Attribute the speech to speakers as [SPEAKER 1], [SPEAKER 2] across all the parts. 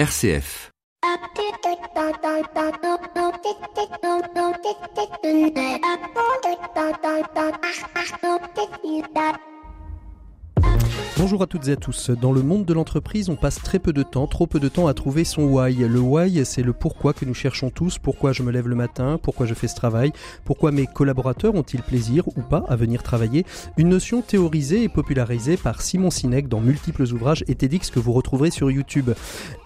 [SPEAKER 1] RCF.
[SPEAKER 2] Bonjour à toutes et à tous. Dans le monde de l'entreprise, on passe très peu de temps, trop peu de temps à trouver son why. Le why, c'est le pourquoi que nous cherchons tous. Pourquoi je me lève le matin, pourquoi je fais ce travail, pourquoi mes collaborateurs ont-ils plaisir ou pas à venir travailler? Une notion théorisée et popularisée par Simon Sinek dans multiples ouvrages et TEDx que vous retrouverez sur YouTube.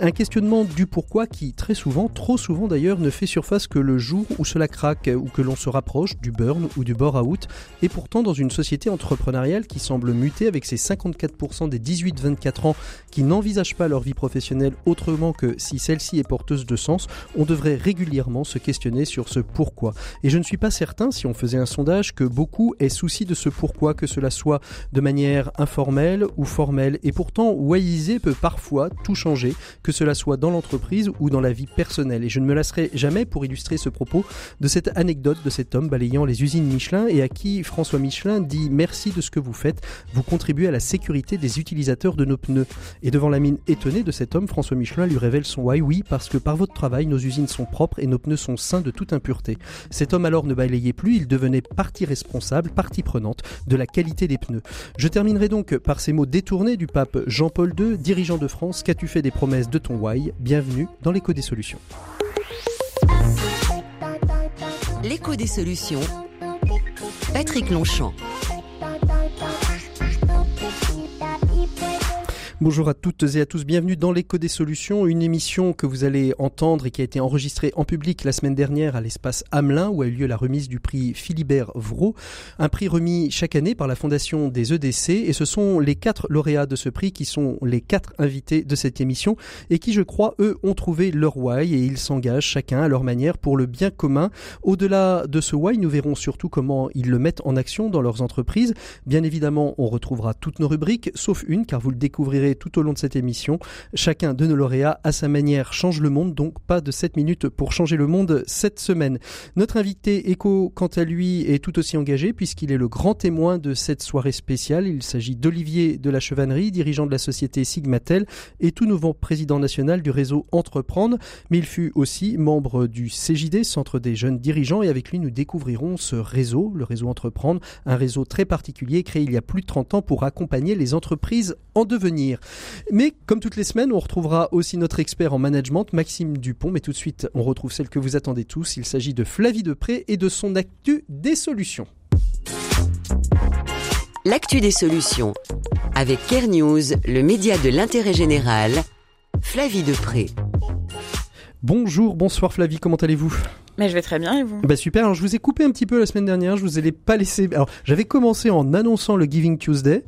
[SPEAKER 2] Un questionnement du pourquoi qui, très souvent, trop souvent d'ailleurs, ne fait surface que le jour où cela craque ou que l'on se rapproche du burn ou du bore-out. Et pourtant, dans une société entrepreneuriale qui semble muter avec ses 54% des 18-24 ans qui n'envisagent pas leur vie professionnelle autrement que si celle-ci est porteuse de sens, on devrait régulièrement se questionner sur ce pourquoi. Et je ne suis pas certain, si on faisait un sondage, que beaucoup aient souci de ce pourquoi, que cela soit de manière informelle ou formelle. Et pourtant, Wayiser peut parfois tout changer, que cela soit dans l'entreprise ou dans la vie personnelle. Et je ne me lasserai jamais pour illustrer ce propos de cette anecdote de cet homme balayant les usines Michelin et à qui François Michelin dit merci de ce que vous faites, vous contribuez à la sécurité des utilisateurs de nos pneus. Et devant la mine étonnée de cet homme, François Michelin lui révèle son why. Oui, parce que par votre travail, nos usines sont propres et nos pneus sont sains de toute impureté. Cet homme alors ne balayait plus, il devenait partie responsable, partie prenante de la qualité des pneus. Je terminerai donc par ces mots détournés du pape Jean-Paul II, dirigeant de France. Qu'as-tu fait des promesses de ton why? Bienvenue dans l'écho des solutions.
[SPEAKER 1] L'écho des solutions. Patrick Longchamp.
[SPEAKER 2] Bonjour à toutes et à tous, bienvenue dans l'écho des solutions, une émission que vous allez entendre et qui a été enregistrée en public la semaine dernière à l'espace Hamelin où a eu lieu la remise du prix Philibert Vraud, un prix remis chaque année par la Fondation des EDC et ce sont les quatre lauréats de ce prix qui sont les quatre invités de cette émission et qui je crois eux ont trouvé leur why et ils s'engagent chacun à leur manière pour le bien commun. Au-delà de ce why, nous verrons surtout comment ils le mettent en action dans leurs entreprises. Bien évidemment, on retrouvera toutes nos rubriques sauf une car vous le découvrirez tout au long de cette émission. Chacun de nos lauréats, à sa manière, change le monde, donc pas de 7 minutes pour changer le monde cette semaine. Notre invité Echo, quant à lui, est tout aussi engagé puisqu'il est le grand témoin de cette soirée spéciale. Il s'agit d'Olivier de la Chevannerie, dirigeant de la société Sigmatel et tout nouveau président national du réseau Entreprendre. Mais il fut aussi membre du CJD, Centre des jeunes dirigeants, et avec lui nous découvrirons ce réseau, le réseau Entreprendre, un réseau très particulier créé il y a plus de 30 ans pour accompagner les entreprises en devenir. Mais comme toutes les semaines, on retrouvera aussi notre expert en management, Maxime Dupont. Mais tout de suite, on retrouve celle que vous attendez tous. Il s'agit de Flavie Depré et de son actu des solutions.
[SPEAKER 1] L'actu des solutions. Avec Care News, le média de l'intérêt général. Flavie Depré.
[SPEAKER 2] Bonjour, bonsoir Flavie, comment allez-vous
[SPEAKER 3] mais je vais très bien et vous
[SPEAKER 2] Bah super, alors je vous ai coupé un petit peu la semaine dernière, je vous ai pas laissé... Alors j'avais commencé en annonçant le Giving Tuesday,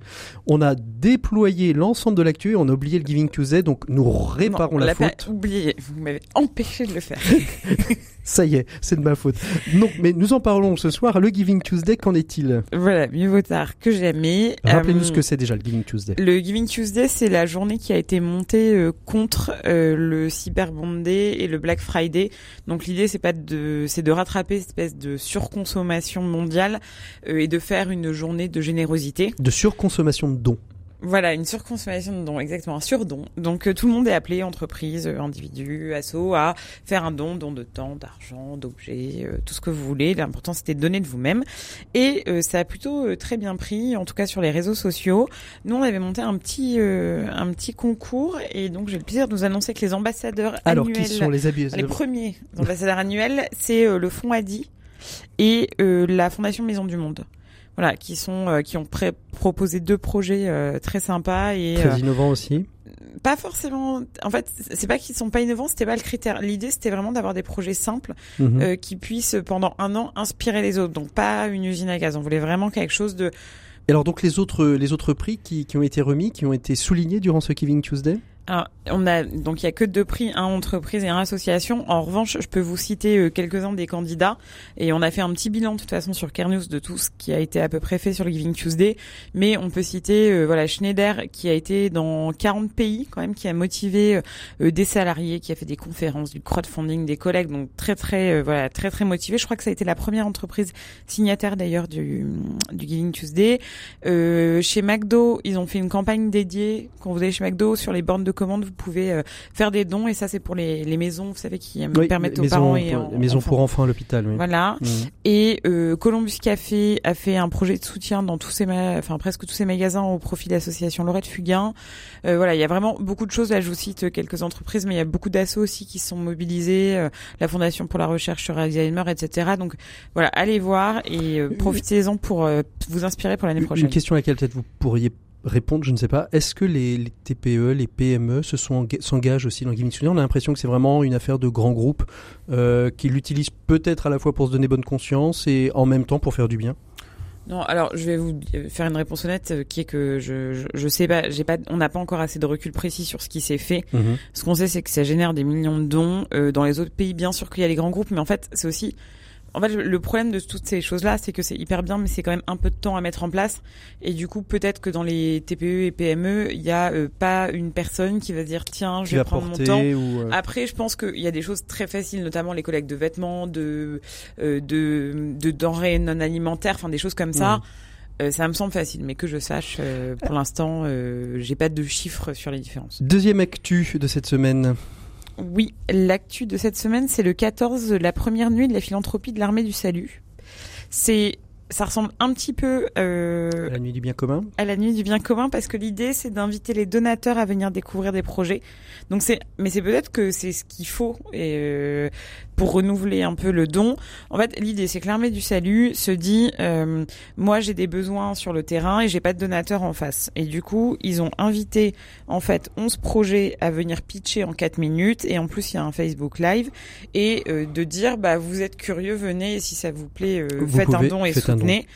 [SPEAKER 2] on a déployé l'ensemble de l'actu et on a oublié le Giving Tuesday, donc nous réparons
[SPEAKER 3] non, on
[SPEAKER 2] la faute.
[SPEAKER 3] Pas oublié, vous m'avez empêché de le faire.
[SPEAKER 2] Ça y est, c'est de ma faute. Non, mais nous en parlons ce soir. Le Giving Tuesday, qu'en est-il?
[SPEAKER 3] Voilà, mieux vaut tard que jamais.
[SPEAKER 2] Rappelez-nous ce que c'est déjà le Giving Tuesday.
[SPEAKER 3] Le Giving Tuesday, c'est la journée qui a été montée euh, contre euh, le Cyber Monday et le Black Friday. Donc l'idée, c'est pas de, c'est de rattraper cette espèce de surconsommation mondiale euh, et de faire une journée de générosité.
[SPEAKER 2] De surconsommation de dons.
[SPEAKER 3] Voilà, une surconsommation de dons, exactement, un surdon. Donc euh, tout le monde est appelé, entreprise, euh, individu, asso, à faire un don, don de temps, d'argent, d'objets, euh, tout ce que vous voulez. L'important c'était de donner de vous-même. Et ça a plutôt très bien pris, en tout cas sur les réseaux sociaux. Nous on avait monté un petit un petit concours et donc j'ai le plaisir de vous annoncer que les ambassadeurs
[SPEAKER 2] Alors,
[SPEAKER 3] annuels,
[SPEAKER 2] qui sont les
[SPEAKER 3] les premiers ambassadeurs annuels, c'est le Fonds Adi et la Fondation Maison du Monde voilà, qui sont euh, qui ont proposé deux projets euh, très sympas et
[SPEAKER 2] très
[SPEAKER 3] euh,
[SPEAKER 2] innovants aussi.
[SPEAKER 3] Pas forcément. En fait, c'est pas qu'ils sont pas innovants, c'était pas le critère. L'idée, c'était vraiment d'avoir des projets simples
[SPEAKER 2] Mhm.
[SPEAKER 3] qui puissent pendant un an inspirer les autres. Donc pas une usine à gaz. On voulait vraiment quelque chose de.
[SPEAKER 2] Et alors donc les autres les autres prix qui, qui ont été remis, qui ont été soulignés durant ce Giving Tuesday?
[SPEAKER 3] Alors, on a donc il y a que deux prix, un entreprise et un association. En revanche, je peux vous citer euh, quelques-uns des candidats et on a fait un petit bilan de toute façon sur Kernews de tout ce qui a été à peu près fait sur le Giving Tuesday, mais on peut citer euh, voilà Schneider qui a été dans 40 pays quand même qui a motivé euh, des salariés, qui a fait des conférences, du crowdfunding, des collègues donc très très euh, voilà, très très motivé. Je crois que ça a été la première entreprise signataire d'ailleurs du du Giving Tuesday. Euh, chez McDo, ils ont fait une campagne dédiée quand vous allez chez McDo sur les bornes de commande, vous pouvez faire des dons et ça c'est pour les, les maisons, vous savez, qui permettent aux parents et
[SPEAKER 2] les maisons pour enfants à l'hôpital. Oui.
[SPEAKER 3] Voilà. Mmh. Et Columbus Café a fait un projet de soutien dans tous ces, enfin presque tous ces magasins au profit de l'association Laurette Fugain. voilà, il y a vraiment beaucoup de choses. Là, je vous cite quelques entreprises, mais il y a beaucoup d'assauts aussi qui sont mobilisés. la Fondation pour la recherche sur Alzheimer, etc. Donc voilà, allez voir et profitez-en pour vous inspirer pour l'année prochaine.
[SPEAKER 2] Une question à laquelle peut-être vous pourriez répondre, je ne sais pas. Est-ce que les, TPE, les PME se sont s'engagent aussi dans Giving On a l'impression que c'est vraiment une affaire de grands groupes euh, qui l'utilisent peut-être à la fois pour se donner bonne conscience et en même temps pour faire du bien.
[SPEAKER 3] Non, alors je vais vous faire une réponse honnête euh, qui est que je je, sais pas, j'ai pas, on n'a pas encore assez de recul précis sur ce qui s'est fait. Mhm. Ce qu'on sait, c'est que ça génère des millions de dons euh, dans les autres pays. Bien sûr qu'il y a les grands groupes, mais en fait, c'est aussi en fait, le problème de toutes ces choses-là, c'est que c'est hyper bien, mais c'est quand même un peu de temps à mettre en place. Et du coup, peut-être que dans les TPE et PME, il n'y a euh, pas une personne qui va dire tiens, je vais prendre mon temps. Euh, Après, je pense qu'il y a des choses très faciles, notamment les collectes de vêtements, de euh, de, de denrées non alimentaires, enfin des choses comme ça. Mmh. ça me semble facile, mais que je sache, pour l'instant, j'ai pas de chiffres sur les différences.
[SPEAKER 2] Deuxième actu de cette semaine.
[SPEAKER 3] Oui, l'actu de cette semaine, c'est le 14, la première nuit de la philanthropie de l'armée du salut. C'est ça ressemble un petit peu
[SPEAKER 2] euh, à la nuit du bien commun.
[SPEAKER 3] À la nuit du bien commun, parce que l'idée c'est d'inviter les donateurs à venir découvrir des projets. Donc c'est, mais c'est peut-être que c'est ce qu'il faut et euh, pour renouveler un peu le don. En fait, l'idée c'est que l'armée du salut se dit, euh, moi j'ai des besoins sur le terrain et j'ai pas de donateurs en face. Et du coup, ils ont invité en fait 11 projets à venir pitcher en 4 minutes et en plus il y a un Facebook Live et euh, de dire bah vous êtes curieux, venez si ça vous plaît, euh, faites un don et soutenez.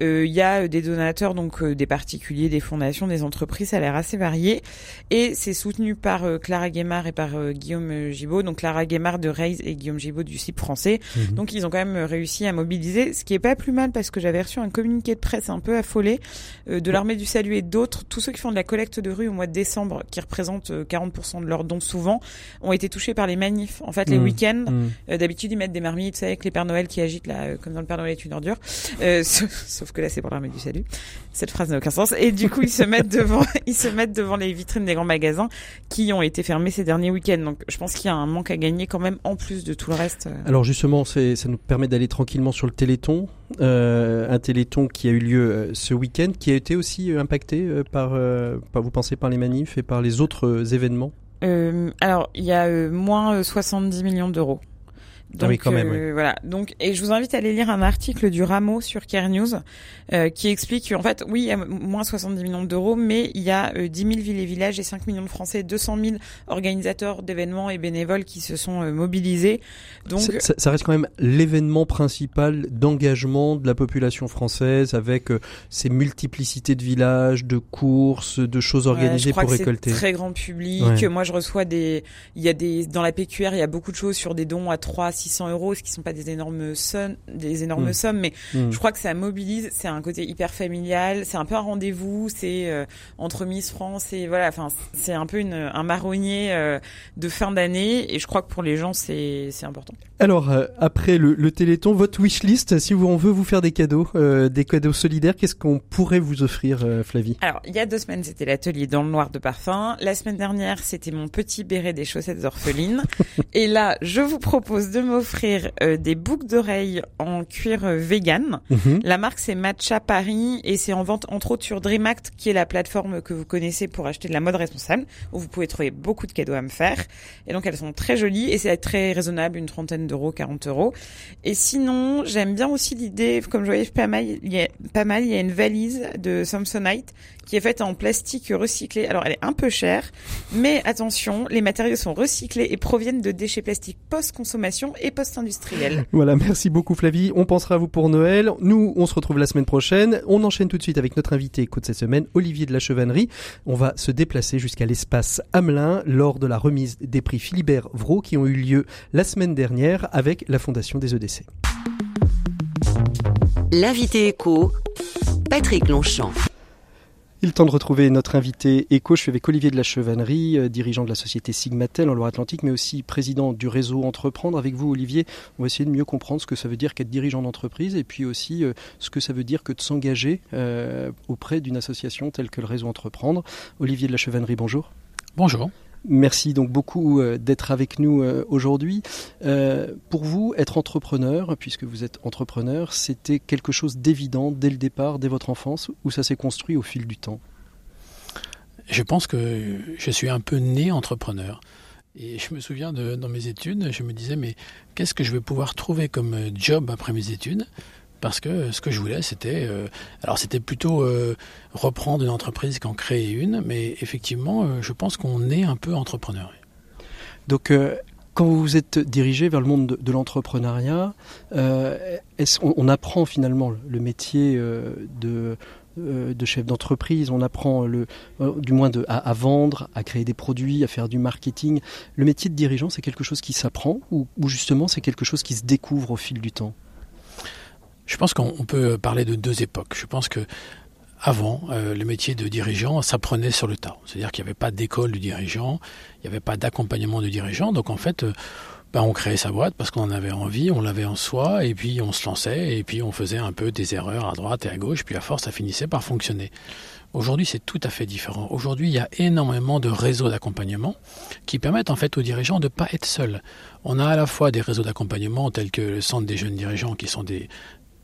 [SPEAKER 3] Il y a des donateurs donc des particuliers, des fondations, des entreprises, ça a l'air assez varié et c'est soutenu par Clara Guémard et par Guillaume Gibaud. Donc Clara Guémard de Reis et Guillaume Gibaud du site français. Mhm. Donc ils ont quand même réussi à mobiliser, ce qui est pas plus mal parce que j'avais reçu un communiqué de presse un peu affolé euh, de l'armée du salut et d'autres, tous ceux qui font de la collecte de rue au mois de décembre, qui représentent 40% euh, de leurs dons souvent, ont été touchés par les manifs. En fait, les mhm. week-ends, mhm. euh, d'habitude ils mettent des marmites, avec les Pères Noël qui agitent là, comme dans le Père Noël est une ordure. sauf que là c'est pour l'armée du salut. Cette phrase n'a aucun sens. Et du coup ils se mettent devant, ils se mettent devant les vitrines des grands magasins qui ont été fermés ces derniers week-ends. Donc je pense qu'il y a un manque à gagner quand même en plus de tout le euh.
[SPEAKER 2] Alors justement, ça nous permet d'aller tranquillement sur le Téléthon, euh, un Téléthon qui a eu lieu euh, ce week-end, qui a été aussi impacté par, par, vous pensez, par les manifs et par les autres événements?
[SPEAKER 3] Alors, il y a moins 70 millions d'euros.
[SPEAKER 2] Donc, ah oui, quand même.
[SPEAKER 3] Voilà. Donc, et je vous invite à aller lire un article du Rameau sur Care News euh, qui explique qu'en fait, oui, il y a moins 70 millions d'euros, mais il y a 10 000 villes et villages et 5 millions de Français, 200 000 organisateurs d'événements et bénévoles qui se sont euh, mobilisés.
[SPEAKER 2] Donc, ça, ça, reste quand même l'événement principal d'engagement de la population française avec euh, ces multiplicités de villages, de courses, de choses organisées pour récolter.
[SPEAKER 3] Très grand public. Moi, je reçois des, il y a des dans la PQR, il y a beaucoup de choses sur des dons à 3 600 euros, ce qui sont pas des énormes sommes, des énormes mmh. sommes, mais mmh. je crois que ça mobilise. C'est un côté hyper familial. C'est un peu un rendez-vous. C'est euh, entre Miss France et voilà. Enfin, c'est un peu une, un marronnier euh, de fin d'année. Et je crois que pour les gens, c'est important.
[SPEAKER 2] Alors euh, après le, le, Téléthon, votre wishlist, si on veut vous faire des cadeaux, des cadeaux solidaires, qu'est-ce qu'on pourrait vous offrir, Flavie?
[SPEAKER 3] Alors il y a deux semaines, c'était l'atelier dans le noir de parfum. La semaine dernière, c'était mon petit béret des chaussettes orphelines. et là, je vous propose de m'offrir des boucles d'oreilles en cuir vegan. Mhm. La marque c'est Matcha Paris et c'est en vente entre autres sur DreamAct qui est la plateforme que vous connaissez pour acheter de la mode responsable où vous pouvez trouver beaucoup de cadeaux à me faire. Et donc elles sont très jolies et c'est très raisonnable, une trentaine d'euros, 40 euros. Et sinon, j'aime bien aussi l'idée, comme je voyais pas mal, il y a pas mal, il y a une valise de Samsonite qui est faite en plastique recyclé. Alors elle est un peu chère, mais attention, les matériaux sont recyclés et proviennent de déchets plastiques post-consommation et post-industriels.
[SPEAKER 2] Voilà, merci beaucoup Flavie. On pensera à vous pour Noël. Nous, on se retrouve la semaine prochaine. On enchaîne tout de suite avec notre invité écoute cette semaine, Olivier de la Chevannerie. On va se déplacer jusqu'à l'espace Hamelin lors de la remise des prix Philibert Vraud qui ont eu lieu la semaine dernière avec la Fondation des EDC.
[SPEAKER 1] L'invité écho, Patrick Longchamp.
[SPEAKER 2] Il est temps de retrouver notre invité éco. Je suis avec Olivier de la Chevannerie, euh, dirigeant de la société Sigmatel en Loire-Atlantique, mais aussi président du réseau Entreprendre. Avec vous, Olivier, on va essayer de mieux comprendre ce que ça veut dire qu'être dirigeant d'entreprise et puis aussi euh, ce que ça veut dire que de s'engager euh, auprès d'une association telle que le réseau Entreprendre. Olivier de la Chevannerie, bonjour.
[SPEAKER 4] Bonjour.
[SPEAKER 2] Merci donc beaucoup euh, d'être avec nous euh, aujourd'hui. Euh, pour vous, être entrepreneur, puisque vous êtes entrepreneur, c'était quelque chose d'évident dès le départ, dès votre enfance, ou ça s'est construit au fil du temps?
[SPEAKER 4] Je pense que je suis un peu né entrepreneur. Et je me souviens dans mes études, je me disais, mais qu'est-ce que je vais pouvoir trouver comme job après mes études? Parce que ce que je voulais, c'était, euh, alors c'était plutôt euh, reprendre une entreprise qu'en créer une, mais effectivement, euh, je pense qu'on est un peu entrepreneur.
[SPEAKER 2] Donc, quand vous vous êtes dirigé vers le monde de, l'entrepreneuriat, on, apprend finalement le métier de chef d'entreprise, on apprend le, du moins à, vendre, à créer des produits, à faire du marketing. Le métier de dirigeant, c'est quelque chose qui s'apprend ou justement c'est quelque chose qui se découvre au fil du temps?
[SPEAKER 4] Je pense qu'on peut parler de deux époques. Je pense que avant, euh, le métier de dirigeant s'apprenait sur le tas. C'est-à-dire qu'il n'y avait pas d'école du dirigeant, il n'y avait pas d'accompagnement du dirigeant. Donc en fait, euh, ben, on créait sa boîte parce qu'on en avait envie, on l'avait en soi, et puis on se lançait, et puis on faisait un peu des erreurs à droite et à gauche, puis à force, ça finissait par fonctionner. Aujourd'hui, c'est tout à fait différent. Aujourd'hui, il y a énormément de réseaux d'accompagnement qui permettent en fait aux dirigeants de ne pas être seuls. On a à la fois des réseaux d'accompagnement tels que le Centre des jeunes dirigeants qui sont des,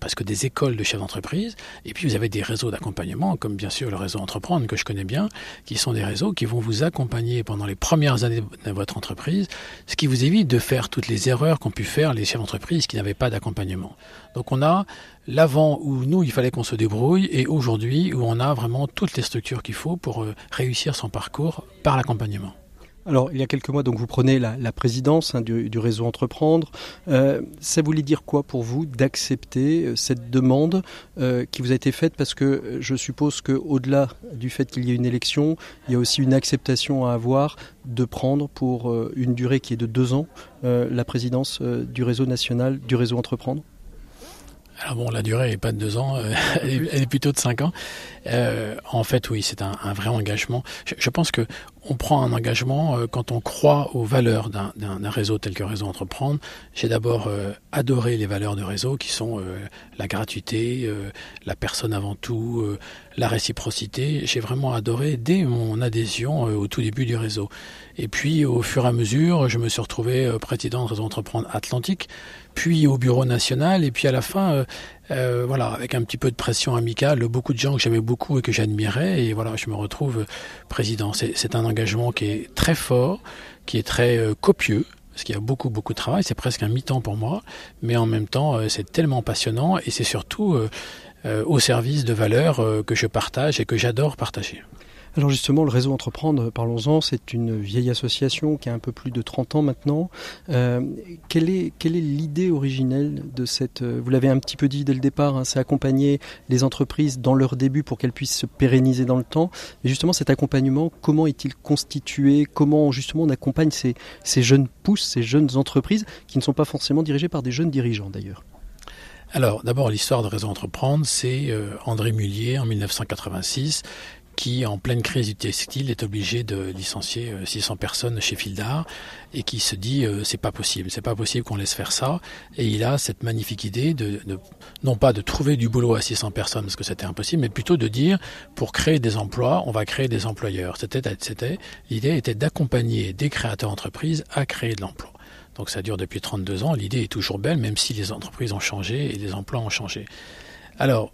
[SPEAKER 4] parce que des écoles de chefs d'entreprise, et puis vous avez des réseaux d'accompagnement, comme bien sûr le réseau Entreprendre que je connais bien, qui sont des réseaux qui vont vous accompagner pendant les premières années de votre entreprise, ce qui vous évite de faire toutes les erreurs qu'ont pu faire les chefs d'entreprise qui n'avaient pas d'accompagnement. Donc on a l'avant où nous, il fallait qu'on se débrouille, et aujourd'hui où on a vraiment toutes les structures qu'il faut pour euh, réussir son parcours par l'accompagnement.
[SPEAKER 2] Alors, il y a quelques mois, donc vous prenez la, présidence hein, du, réseau Entreprendre. Euh, ça voulait dire quoi pour vous d'accepter euh, cette demande euh, qui vous a été faite? Parce que je suppose qu'au-delà du fait qu'il y ait une élection, il y a aussi une acceptation à avoir de prendre pour une durée qui est de deux ans la présidence du réseau national du réseau Entreprendre.
[SPEAKER 4] Alors bon, la durée n'est pas de deux ans, elle, est, plutôt de cinq ans. en fait, oui, c'est un, vrai engagement. Je pense que on prend un engagement euh, quand on croit aux valeurs d'un réseau tel que Réseau Entreprendre. J'ai d'abord euh, adoré les valeurs de réseau qui sont euh, la gratuité, la personne avant tout, la réciprocité. J'ai vraiment adoré dès mon adhésion au tout début du réseau. Et puis au fur et à mesure, je me suis retrouvé président de Réseau Entreprendre Atlantique, puis au bureau national, et puis à la fin, euh, voilà, avec un petit peu de pression amicale, beaucoup de gens que j'aimais beaucoup et que j'admirais, et voilà, je me retrouve président. C'est un engagement qui est très fort, qui est très euh, copieux, parce qu'il y a beaucoup, beaucoup de travail, c'est presque un mi-temps pour moi, mais en même temps, euh, c'est tellement passionnant, et c'est surtout au service de valeurs que je partage et que j'adore partager.
[SPEAKER 2] Alors justement, le réseau Entreprendre, parlons-en, c'est une vieille association qui a un peu plus de 30 ans maintenant. Euh, quelle est l'idée originelle de cette euh, Vous l'avez un petit peu dit dès le départ, hein, c'est accompagner les entreprises dans leur début pour qu'elles puissent se pérenniser dans le temps. Mais justement, cet accompagnement, comment est-il constitué? Comment justement on accompagne ces, ces jeunes pousses, ces jeunes entreprises qui ne sont pas forcément dirigées par des jeunes dirigeants d'ailleurs?
[SPEAKER 4] Alors, d'abord, l'histoire de Réseau Entreprendre, c'est euh, André Mullier en 1986 qui, en pleine crise du textile, est obligé de licencier 600 euh, personnes chez Fildar et qui se dit euh, c'est pas possible, c'est pas possible qu'on laisse faire ça. Et il a cette magnifique idée de, non pas de trouver du boulot à 600 personnes parce que c'était impossible, mais plutôt de dire pour créer des emplois, on va créer des employeurs. C'était, c'était l'idée était d'accompagner des créateurs d'entreprises à créer de l'emploi. Donc ça dure depuis 32 ans. L'idée est toujours belle, même si les entreprises ont changé et les emplois ont changé. Alors,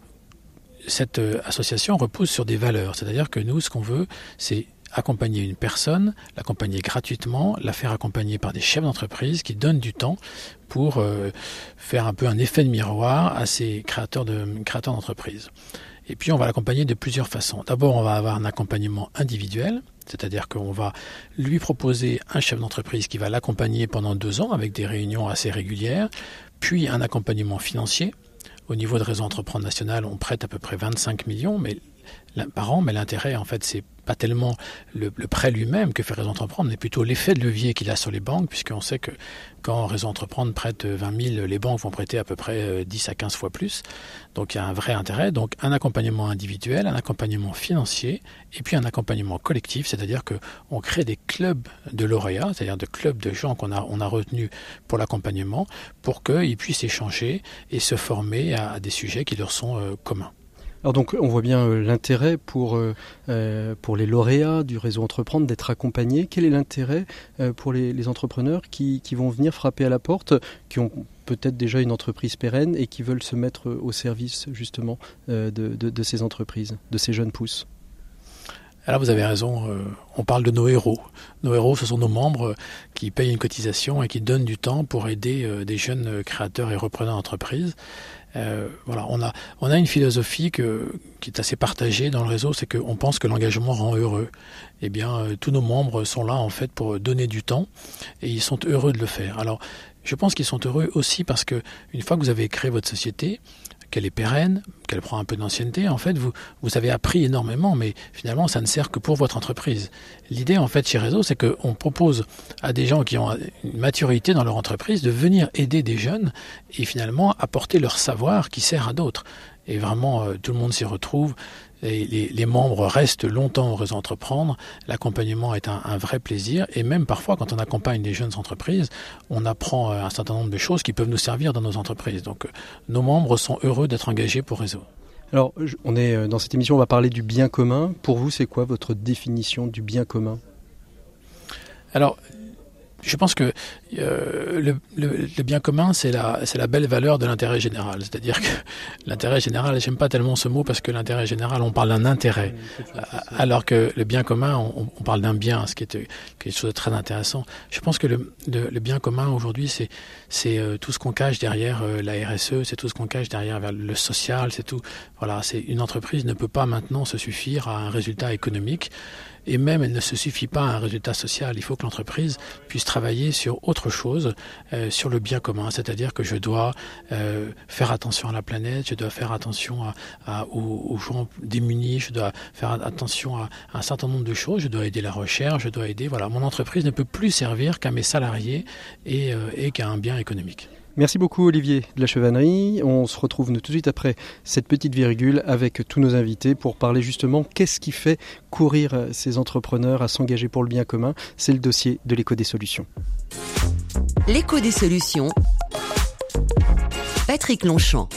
[SPEAKER 4] cette euh, association repose sur des valeurs. C'est-à-dire que nous, ce qu'on veut, c'est accompagner une personne, l'accompagner gratuitement, la faire accompagner par des chefs d'entreprise qui donnent du temps pour euh, faire un peu un effet de miroir à ces créateurs créateurs d'entreprise. Et puis on va l'accompagner de plusieurs façons. D'abord, on va avoir un accompagnement individuel, c'est-à-dire qu'on va lui proposer un chef d'entreprise qui va l'accompagner pendant deux ans avec des réunions assez régulières, puis un accompagnement financier, au niveau de Réseau Entreprendre National, on prête à peu près 25 millions mais, par an, mais l'intérêt, en fait, c'est pas tellement le, prêt lui-même que fait Réseau Entreprendre, mais plutôt l'effet de levier qu'il a sur les banques, puisqu'on sait que quand Réseau Entreprendre prête 20 000, les banques vont prêter à peu près 10 euh, à 15 fois plus. Donc il y a un vrai intérêt. Donc un accompagnement individuel, un accompagnement financier, et puis un accompagnement collectif, c'est-à-dire qu'on crée des clubs de lauréats, c'est-à-dire des clubs de gens qu'on a, on a retenus pour l'accompagnement, pour qu'ils puissent échanger et se former à, des sujets qui leur sont euh, communs.
[SPEAKER 2] Alors donc on voit bien l'intérêt pour, pour les lauréats du réseau Entreprendre d'être accompagnés. Quel est l'intérêt pour les, entrepreneurs qui, vont venir frapper à la porte, qui ont peut-être déjà une entreprise pérenne et qui veulent se mettre au service justement de, de, ces entreprises, de ces jeunes pousses?
[SPEAKER 4] Alors vous avez raison, euh, on parle de nos héros. Nos héros, ce sont nos membres qui payent une cotisation et qui donnent du temps pour aider euh, des jeunes créateurs et repreneurs d'entreprise. Euh, voilà, on a, on a une philosophie que, qui est assez partagée dans le réseau, c'est qu'on pense que l'engagement rend heureux. Eh bien, tous nos membres sont là en fait pour donner du temps et ils sont heureux de le faire. Alors, je pense qu'ils sont heureux aussi parce que une fois que vous avez créé votre société, qu'elle est pérenne, qu'elle prend un peu d'ancienneté, en fait, vous, avez appris énormément, mais finalement, ça ne sert que pour votre entreprise. L'idée, en fait, chez Réseau, c'est qu'on propose à des gens qui ont une maturité dans leur entreprise de venir aider des jeunes et finalement apporter leur savoir qui sert à d'autres. Et vraiment, euh, tout le monde s'y retrouve les, membres restent longtemps au réseau entreprendre. L'accompagnement est un, vrai plaisir et même parfois quand on accompagne des jeunes entreprises, on apprend euh, un certain nombre de choses qui peuvent nous servir dans nos entreprises. Donc euh, nos membres sont heureux d'être engagés pour réseau.
[SPEAKER 2] Alors on est euh, dans cette émission, on va parler du bien commun. Pour vous, c'est quoi votre définition du bien commun?
[SPEAKER 4] Alors, je pense que euh, le, bien commun, c'est la, belle valeur de l'intérêt général. C'est-à-dire que l'intérêt général, j'aime pas tellement ce mot parce que l'intérêt général, on parle d'un intérêt, alors que le bien commun, on, parle d'un bien, ce qui est quelque chose de très intéressant. Je pense que le, bien commun aujourd'hui, c'est, c'est euh, tout ce qu'on cache derrière euh, la RSE, c'est tout ce qu'on cache derrière le social, c'est tout. Voilà, c'est une entreprise ne peut pas maintenant se suffire à un résultat économique et même elle ne se suffit pas à un résultat social. Il faut que l'entreprise puisse travailler sur autre chose, euh, sur le bien commun, c'est-à-dire que je dois euh, faire attention à la planète, je dois faire attention à, aux, gens démunis, je dois faire attention à, un certain nombre de choses, je dois aider la recherche, je dois aider. Voilà, mon entreprise ne peut plus servir qu'à mes salariés et, euh, et qu'à un bien économique.
[SPEAKER 2] Merci beaucoup Olivier de la Chevannerie. On se retrouve tout de suite après cette petite virgule avec tous nos invités pour parler justement qu'est-ce qui fait courir ces entrepreneurs à s'engager pour le bien commun. C'est le dossier de l'éco des solutions.
[SPEAKER 1] L'écho des solutions. Patrick Longchamp.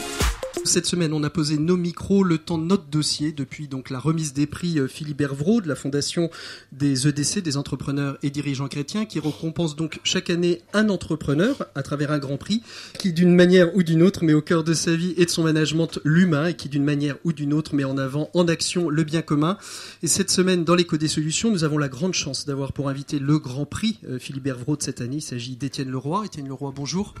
[SPEAKER 2] Cette semaine, on a posé nos micros le temps de notre dossier depuis donc la remise des prix euh, Philippe Hervrault de la Fondation des EDC, des entrepreneurs et dirigeants chrétiens, qui récompense donc chaque année un entrepreneur à travers un grand prix qui, d'une manière ou d'une autre, met au cœur de sa vie et de son management l'humain et qui, d'une manière ou d'une autre, met en avant en action le bien commun. Et cette semaine, dans l'écho des solutions, nous avons la grande chance d'avoir pour invité le grand prix euh, Philippe Hervrault de cette année. Il s'agit d'Étienne Leroy. Étienne Leroy, bonjour.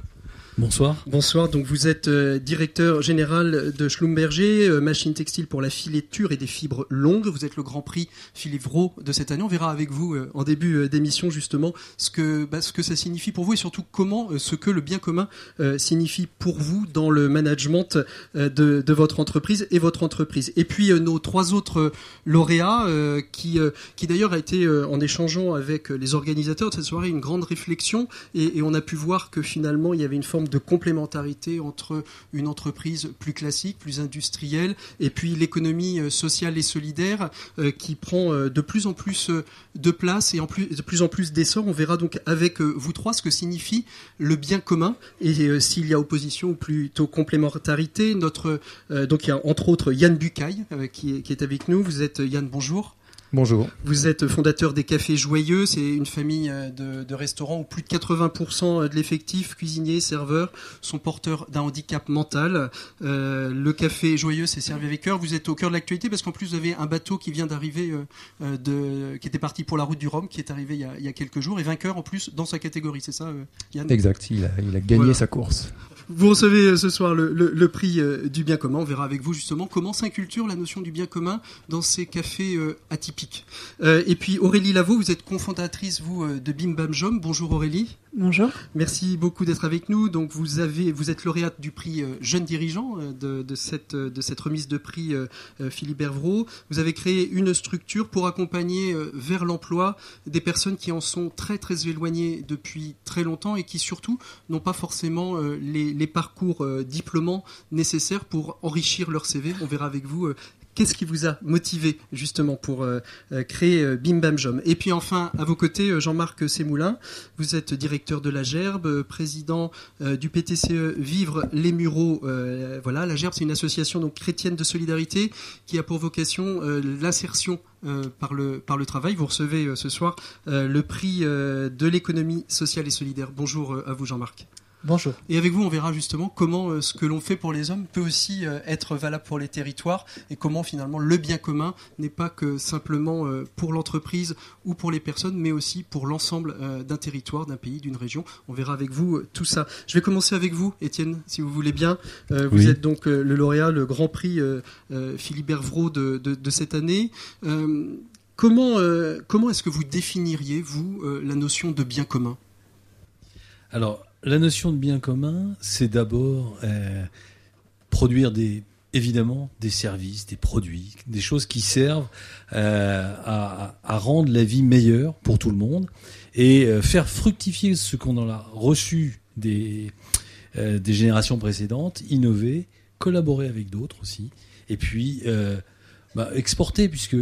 [SPEAKER 5] Bonsoir.
[SPEAKER 2] Bonsoir. Donc vous êtes euh, directeur général de Schlumberger, euh, machine textile pour la fileture et des fibres longues. Vous êtes le Grand Prix Philippe de cette année. On verra avec vous euh, en début d'émission justement ce que bah, ce que ça signifie pour vous et surtout comment ce que le bien commun signifie pour vous dans le management de, votre entreprise et votre entreprise. Et puis nos trois autres lauréats qui d'ailleurs a été en échangeant avec les organisateurs de cette soirée une grande réflexion et on a pu voir que finalement il y avait une forme de complémentarité entre une entreprise plus classique, plus industrielle, et puis l'économie euh, sociale et solidaire euh, qui prend euh, de plus en plus de place et en plus, de plus en plus d'essor. On verra donc avec vous trois ce que signifie le bien commun et s'il y a opposition ou plutôt complémentarité. Notre, donc il y a entre autres Yann Bucaille qui, qui est avec nous. Vous êtes Yann, bonjour.
[SPEAKER 5] Bonjour.
[SPEAKER 2] Vous êtes fondateur des Cafés Joyeux. C'est une famille euh, de, restaurants où plus de 80% de l'effectif, cuisiniers, serveurs, sont porteurs d'un handicap mental. Euh, le Café Joyeux, c'est servi avec cœur. Vous êtes au cœur de l'actualité parce qu'en plus, vous avez un bateau qui vient d'arriver, euh, de, qui était parti pour la route du Rhum, qui est arrivé il y a, quelques jours, et vainqueur en plus dans sa catégorie. C'est ça, Yann?
[SPEAKER 5] Exact. Il a, gagné sa course.
[SPEAKER 2] Vous recevez euh, ce soir le, prix euh, du bien commun. On verra avec vous justement comment s'inculture la notion du bien commun dans ces cafés euh, et puis Aurélie Lavaux, vous êtes cofondatrice vous de Bim Bam Jom. Bonjour Aurélie.
[SPEAKER 6] Bonjour.
[SPEAKER 2] Merci beaucoup d'être avec nous. Donc vous avez, vous êtes lauréate du prix jeune dirigeant de, cette de cette remise de prix Philippe Hervrault. Vous avez créé une structure pour accompagner vers l'emploi des personnes qui en sont très très éloignées depuis très longtemps et qui surtout n'ont pas forcément les les parcours euh, diplômants nécessaires pour enrichir leur CV. On verra avec vous euh, qu'est-ce qui vous a motivé justement pour créer Bim Bam Jom? Et puis enfin, à vos côtés, Jean-Marc Sémoulin, vous êtes directeur de la Gerbe, président du PTCE Vivre les Mureaux. voilà, la Gerbe, c'est une association donc chrétienne de solidarité qui a pour vocation l'insertion par, le, par le travail. Vous recevez ce soir le prix de l'économie sociale et solidaire. Bonjour à vous Jean-Marc.
[SPEAKER 6] Bonjour.
[SPEAKER 2] Et avec vous, on verra justement comment euh, ce que l'on fait pour les hommes peut aussi euh, être valable pour les territoires et comment finalement le bien commun n'est pas que simplement euh, pour l'entreprise ou pour les personnes, mais aussi pour l'ensemble d'un territoire, d'un pays, d'une région. On verra avec vous tout ça. Je vais commencer avec vous, Étienne, si vous voulez bien. Vous êtes donc le lauréat, le Grand Prix Philibert Vraud de, de, cette année. Comment, comment est-ce que vous définiriez, vous, la notion de bien commun?
[SPEAKER 5] Alors, la notion de bien commun, c'est d'abord euh, produire évidemment des services, des produits, des choses qui servent euh, à, rendre la vie meilleure pour tout le monde et euh, faire fructifier ce qu'on en a reçu des, des générations précédentes, innover, collaborer avec d'autres aussi, et puis bah, exporter, puisque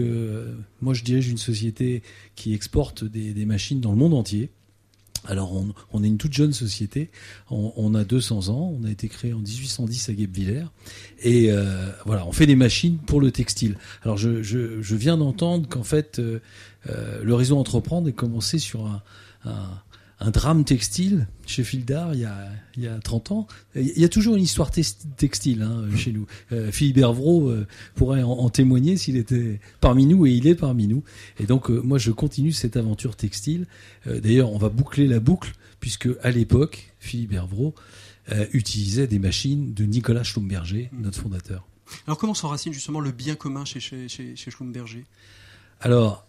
[SPEAKER 5] moi je dirige une société qui exporte des machines dans le monde entier. Alors, on, est une toute jeune société. On, a 200 ans. On a été créé en 1810 à Guebwiller. Et euh, voilà, on fait des machines pour le textile. Alors, je, viens d'entendre qu'en fait, euh, euh, le réseau Entreprendre est commencé sur un drame textile chez Fildar il y a, il y a 30 ans. Il y a toujours une histoire textile hein, chez nous. Euh, Philippe Hervrault euh, pourrait en, témoigner s'il était parmi nous et il est parmi nous. Et donc euh, moi je continue cette aventure textile. D'ailleurs on va boucler la boucle puisque à l'époque Philippe Hervrault utilisait des machines de Nicolas Schlumberger, notre fondateur.
[SPEAKER 2] Alors comment s'enracine justement le bien commun chez, chez, chez, chez Schlumberger?
[SPEAKER 5] Alors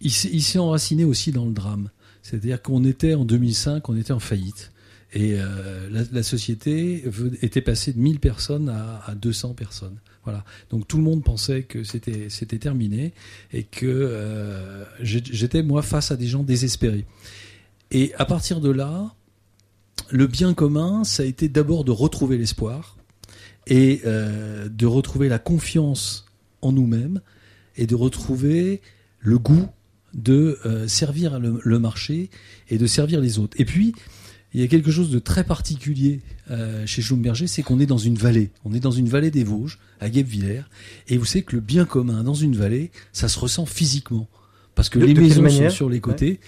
[SPEAKER 5] il s'est enraciné aussi dans le drame. C'est-à-dire qu'on était en 2005, on était en faillite. Et euh, la, société était passée de 1000 personnes à, 200 personnes. Voilà. Donc tout le monde pensait que c'était c'était terminé et que euh, j'étais moi face à des gens désespérés. Et à partir de là, le bien commun, ça a été d'abord de retrouver l'espoir et euh, de retrouver la confiance en nous-mêmes et de retrouver le goût de euh, servir le, marché et de servir les autres. Et puis, il y a quelque chose de très particulier euh, chez Schlumberger, c'est qu'on est dans une vallée. On est dans une vallée des Vosges, à Guebwiller. Et vous savez que le bien commun dans une vallée, ça se ressent physiquement. Parce que les maisons sont sur les côtés,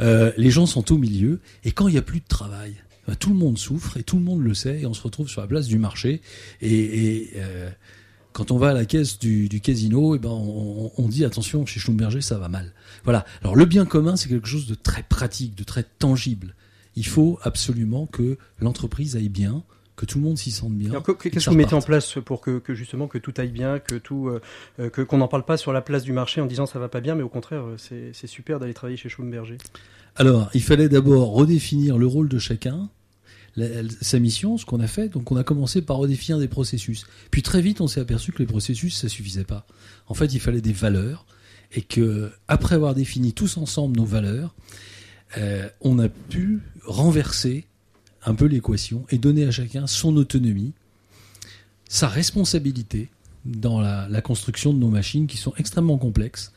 [SPEAKER 5] euh, les gens sont au milieu. Et quand il n'y a plus de travail, bah, tout le monde souffre et tout le monde le sait. Et on se retrouve sur la place du marché. Et, quand on va à la caisse du, casino, et eh ben on, dit attention, chez Schlumberger, ça va mal. Voilà. Alors le bien commun, c'est quelque chose de très pratique, de très tangible. Il faut absolument que l'entreprise aille bien, que tout le monde s'y sente bien.
[SPEAKER 2] Qu'est-ce que vous mettez en place pour que, justement que tout aille bien, que tout, euh, euh, que qu'on n'en parle pas sur la place du marché en disant ça va pas bien, mais au contraire, euh, c'est super d'aller travailler chez Schlumberger?
[SPEAKER 5] Alors, il fallait d'abord redéfinir le rôle de chacun, sa mission, ce qu'on a fait. Donc on a commencé par redéfinir des processus. Puis très vite, on s'est aperçu que les processus, ça suffisait pas. En fait, il fallait des valeurs et que après avoir défini tous ensemble nos valeurs, euh, on a pu renverser un peu l'équation et donner à chacun son autonomie, sa responsabilité dans la, la, construction de nos machines qui sont extrêmement complexes.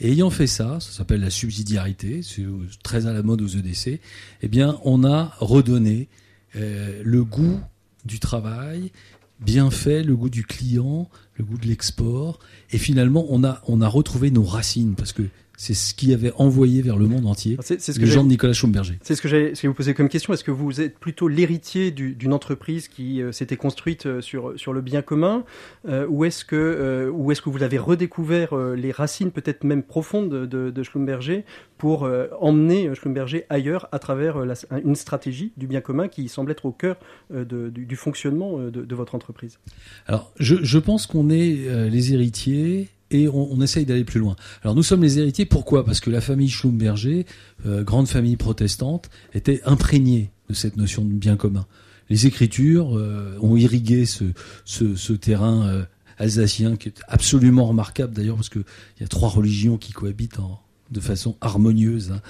[SPEAKER 5] Et ayant fait ça, ça s'appelle la subsidiarité, c'est très à la mode aux EDC, eh bien, on a redonné euh, le goût du travail bien fait, le goût du client, le goût de l'export. Et finalement, on a, on a retrouvé nos racines parce que c'est ce qui avait envoyé vers le monde entier c'est, ce les gens de Nicolas Schumberger.
[SPEAKER 2] C'est ce que j'allais vous poser comme question. Est-ce que vous êtes plutôt l'héritier d'une entreprise qui euh, s'était construite euh, sur, sur le bien commun euh, ou est-ce que, ou est-ce que vous avez redécouvert les racines peut-être même profondes de, de, Schlumberger pour emmener Schlumberger ailleurs à travers une stratégie du bien commun qui semble être au cœur de, du, fonctionnement de, de, votre entreprise?
[SPEAKER 5] Alors, je, je pense qu'on est les héritiers et on, essaye d'aller plus loin. Alors nous sommes les héritiers, pourquoi? Parce que la famille Schlumberger, euh, grande famille protestante, était imprégnée de cette notion de bien commun. Les Écritures euh, ont irrigué ce, terrain euh, alsacien qui est absolument remarquable d'ailleurs parce qu'il y a trois religions qui cohabitent en, de façon harmonieuse, hein.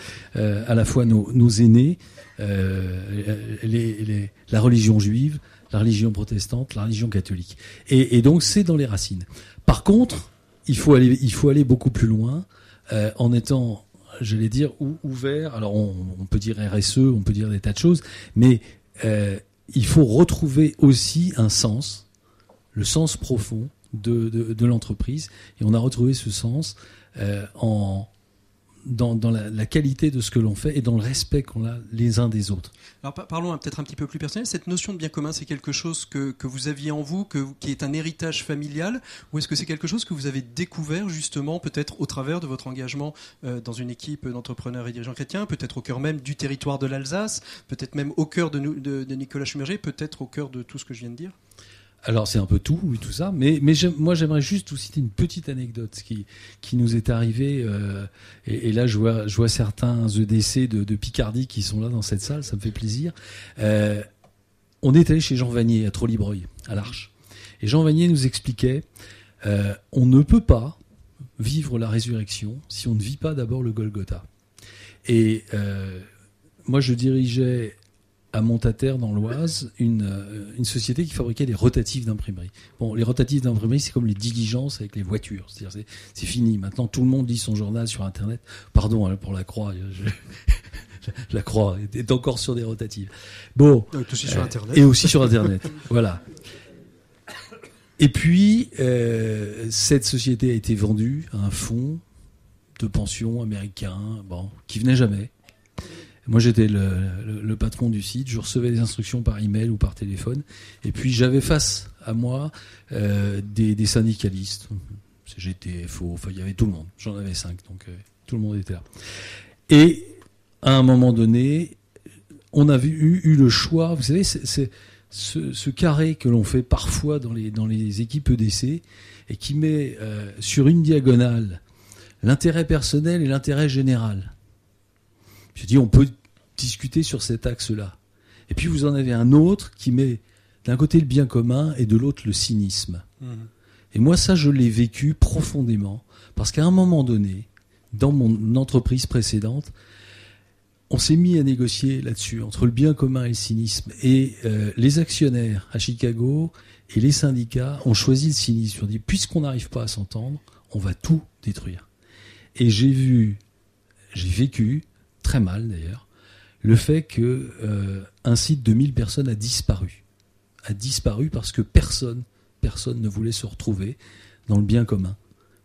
[SPEAKER 5] à la fois nos, aînés, la religion juive, la religion protestante, la religion catholique. Et donc c'est dans les racines. Par contre, il faut aller, il faut aller beaucoup plus loin euh, en étant, j'allais dire, ouvert. Alors on, peut dire RSE, on peut dire des tas de choses, mais euh, il faut retrouver aussi un sens, le sens profond de, de, l'entreprise. Et on a retrouvé ce sens euh, en dans, la, qualité de ce que l'on fait et dans le respect qu'on a les uns des autres.
[SPEAKER 2] Alors parlons peut-être un petit peu plus personnel. Cette notion de bien commun, c'est quelque chose que, que, vous aviez en vous, que, qui est un héritage familial, ou est-ce que c'est quelque chose que vous avez découvert justement peut-être au travers de votre engagement euh, dans une équipe d'entrepreneurs et dirigeants chrétiens, peut-être au cœur même du territoire de l'Alsace, peut-être même au cœur de, de, de Nicolas Schumerger, peut-être au cœur de tout ce que je viens de dire?
[SPEAKER 5] Alors c'est un peu tout, oui, tout ça, mais, mais moi j'aimerais juste vous citer une petite anecdote qui, qui nous est arrivée, euh, et, là je vois, je vois certains EDC de, de, Picardie qui sont là dans cette salle, ça me fait plaisir. Euh, on est allé chez Jean Vanier à Trollibreuil, à l'Arche, et Jean Vanier nous expliquait, euh, on ne peut pas vivre la résurrection si on ne vit pas d'abord le Golgotha. Et moi je dirigeais à Montataire dans l'Oise une, euh, une société qui fabriquait des rotatifs d'imprimerie. Bon, les rotatifs d'imprimerie, c'est comme les diligences avec les voitures. C'est-à-dire, c'est fini. Maintenant, tout le monde lit son journal sur Internet. Pardon hein, pour la croix. la croix est encore sur des rotatifs. Bon.
[SPEAKER 2] Aussi sur Internet.
[SPEAKER 5] et aussi sur Internet. voilà. Et puis, euh, cette société a été vendue à un fonds de pension américain, bon, qui venait jamais. Moi, j'étais le, patron du site. Je recevais des instructions par email ou par téléphone. Et puis, j'avais face à moi euh, des, syndicalistes, CGT, FO, enfin, il y avait tout le monde. J'en avais cinq, donc euh, tout le monde était là. Et à un moment donné, on avait eu, le choix. Vous savez, c'est ce, carré que l'on fait parfois dans les, dans les équipes EDC et qui met euh, sur une diagonale l'intérêt personnel et l'intérêt général. Je dis, on peut discuter sur cet axe-là. Et puis vous en avez un autre qui met d'un côté le bien commun et de l'autre le cynisme. Mmh. Et moi, ça, je l'ai vécu profondément, parce qu'à un moment donné, dans mon entreprise précédente, on s'est mis à négocier là-dessus, entre le bien commun et le cynisme. Et euh, les actionnaires à Chicago et les syndicats ont choisi le cynisme. Ils ont dit, puisqu'on n'arrive pas à s'entendre, on va tout détruire. Et j'ai vu, j'ai vécu, très mal d'ailleurs, le fait que euh, un site de 1000 personnes a disparu. A disparu parce que personne, personne ne voulait se retrouver dans le bien commun.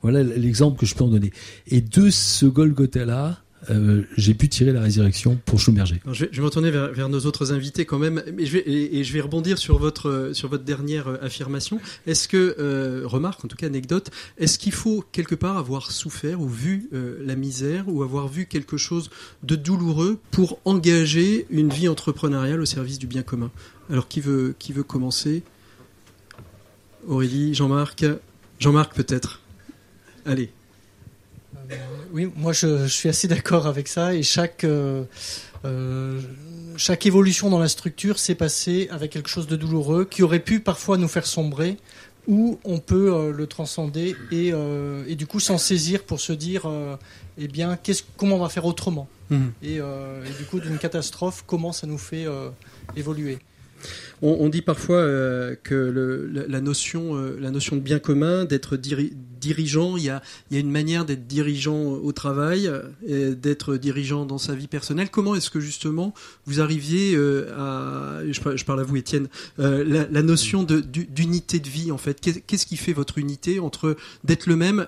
[SPEAKER 5] Voilà l'exemple que je peux en donner. Et de ce Golgotha-là, euh, j'ai pu tirer la résurrection pour Schumberger.
[SPEAKER 2] je, vais, je vais me retourner vers, nos autres invités quand même, mais je vais, et, je vais rebondir sur votre, sur votre dernière euh, affirmation. Est-ce que, euh, remarque, en tout cas anecdote, est-ce qu'il faut quelque part avoir souffert ou vu la misère ou avoir vu quelque chose de douloureux pour engager une vie entrepreneuriale au service du bien commun? Alors qui veut, qui veut commencer? Aurélie, Jean-Marc? Jean-Marc peut-être? Allez.
[SPEAKER 6] Oui, moi je, suis assez d'accord avec ça. Et chaque euh, euh, chaque évolution dans la structure s'est passée avec quelque chose de douloureux qui aurait pu parfois nous faire sombrer ou on peut euh, le transcender et, et, du coup s'en saisir pour se dire eh bien qu'est-ce comment on va faire autrement? Mmh. et, et, du coup d'une catastrophe comment ça nous fait évoluer?
[SPEAKER 2] On, dit parfois euh, que la, notion, euh, la notion de bien commun, d'être dirigeant, il y a, une manière d'être dirigeant au travail, d'être dirigeant dans sa vie personnelle. Comment est-ce que justement vous arriviez euh, à, je, parle à vous Étienne, la, notion d'unité de, vie en fait? Qu'est-ce qui fait votre unité entre d'être le même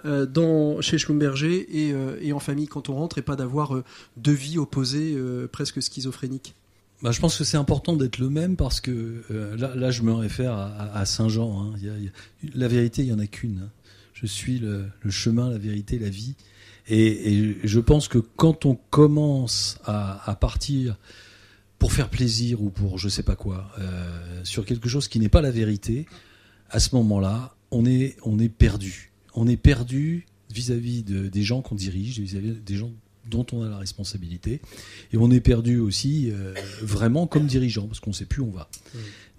[SPEAKER 2] chez Schlumberger et, et, en famille quand on rentre et pas d'avoir deux vies opposées presque schizophréniques?
[SPEAKER 5] Bah, je pense que c'est important d'être le même parce que euh, là, là, je me réfère à, Saint-Jean. Hein. la vérité, il n'y en a qu'une. Je suis le, chemin, la vérité, la vie. Et, je pense que quand on commence à, partir pour faire plaisir ou pour je sais pas quoi, euh, sur quelque chose qui n'est pas la vérité, à ce moment-là, on est, on est perdu. On est perdu vis-à-vis des gens qu'on dirige, vis-à-vis des gens dont on a la responsabilité. Et on est perdu aussi euh, vraiment comme dirigeant, parce qu'on ne sait plus où on va.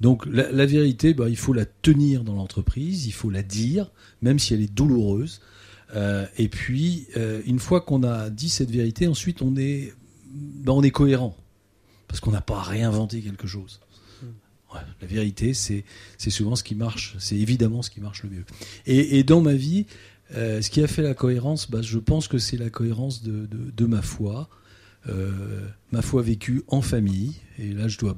[SPEAKER 5] Donc la, vérité, bah, il faut la tenir dans l'entreprise, il faut la dire, même si elle est douloureuse. Euh, et puis, euh, une fois qu'on a dit cette vérité, ensuite on est, bah, on est cohérent, parce qu'on n'a pas réinventé quelque chose. la vérité, c'est souvent ce qui marche, c'est évidemment ce qui marche le mieux. Et, et dans ma vie, Euh, ce qui a fait la cohérence, bah, je pense que c'est la cohérence de, ma foi. Euh, ma foi vécue en famille, et là je dois,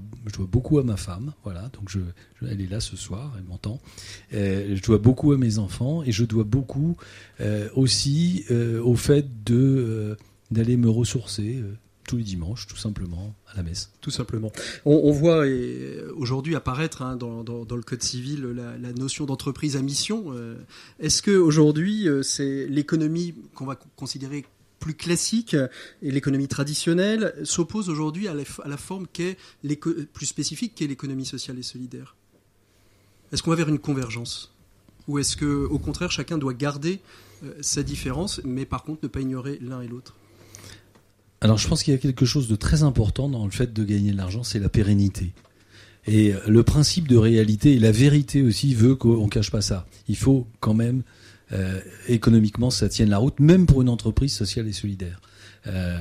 [SPEAKER 5] beaucoup à ma femme, voilà, donc je, elle est là ce soir, elle m'entend. Euh, je dois beaucoup à mes enfants, et je dois beaucoup aussi au fait de d'aller me ressourcer tous les dimanches, tout simplement, à la messe.
[SPEAKER 2] Tout simplement. On, voit et, aujourd'hui apparaître hein, dans, le Code civil la, notion d'entreprise à mission. Euh, Est-ce que aujourd'hui euh, c'est l'économie qu'on va considérer plus classique et l'économie traditionnelle s'oppose aujourd'hui à, la forme qu'est plus spécifique qu'est l'économie sociale et solidaire? Est-ce qu'on va vers une convergence? Ou est-ce que au contraire chacun doit garder euh, sa différence mais par contre ne pas ignorer l'un et l'autre?
[SPEAKER 5] Alors je pense qu'il y a quelque chose de très important dans le fait de gagner de l'argent, c'est la pérennité. Et le principe de réalité et la vérité aussi veut qu'on cache pas ça. Il faut quand même euh, économiquement ça tienne la route, même pour une entreprise sociale et solidaire. Euh,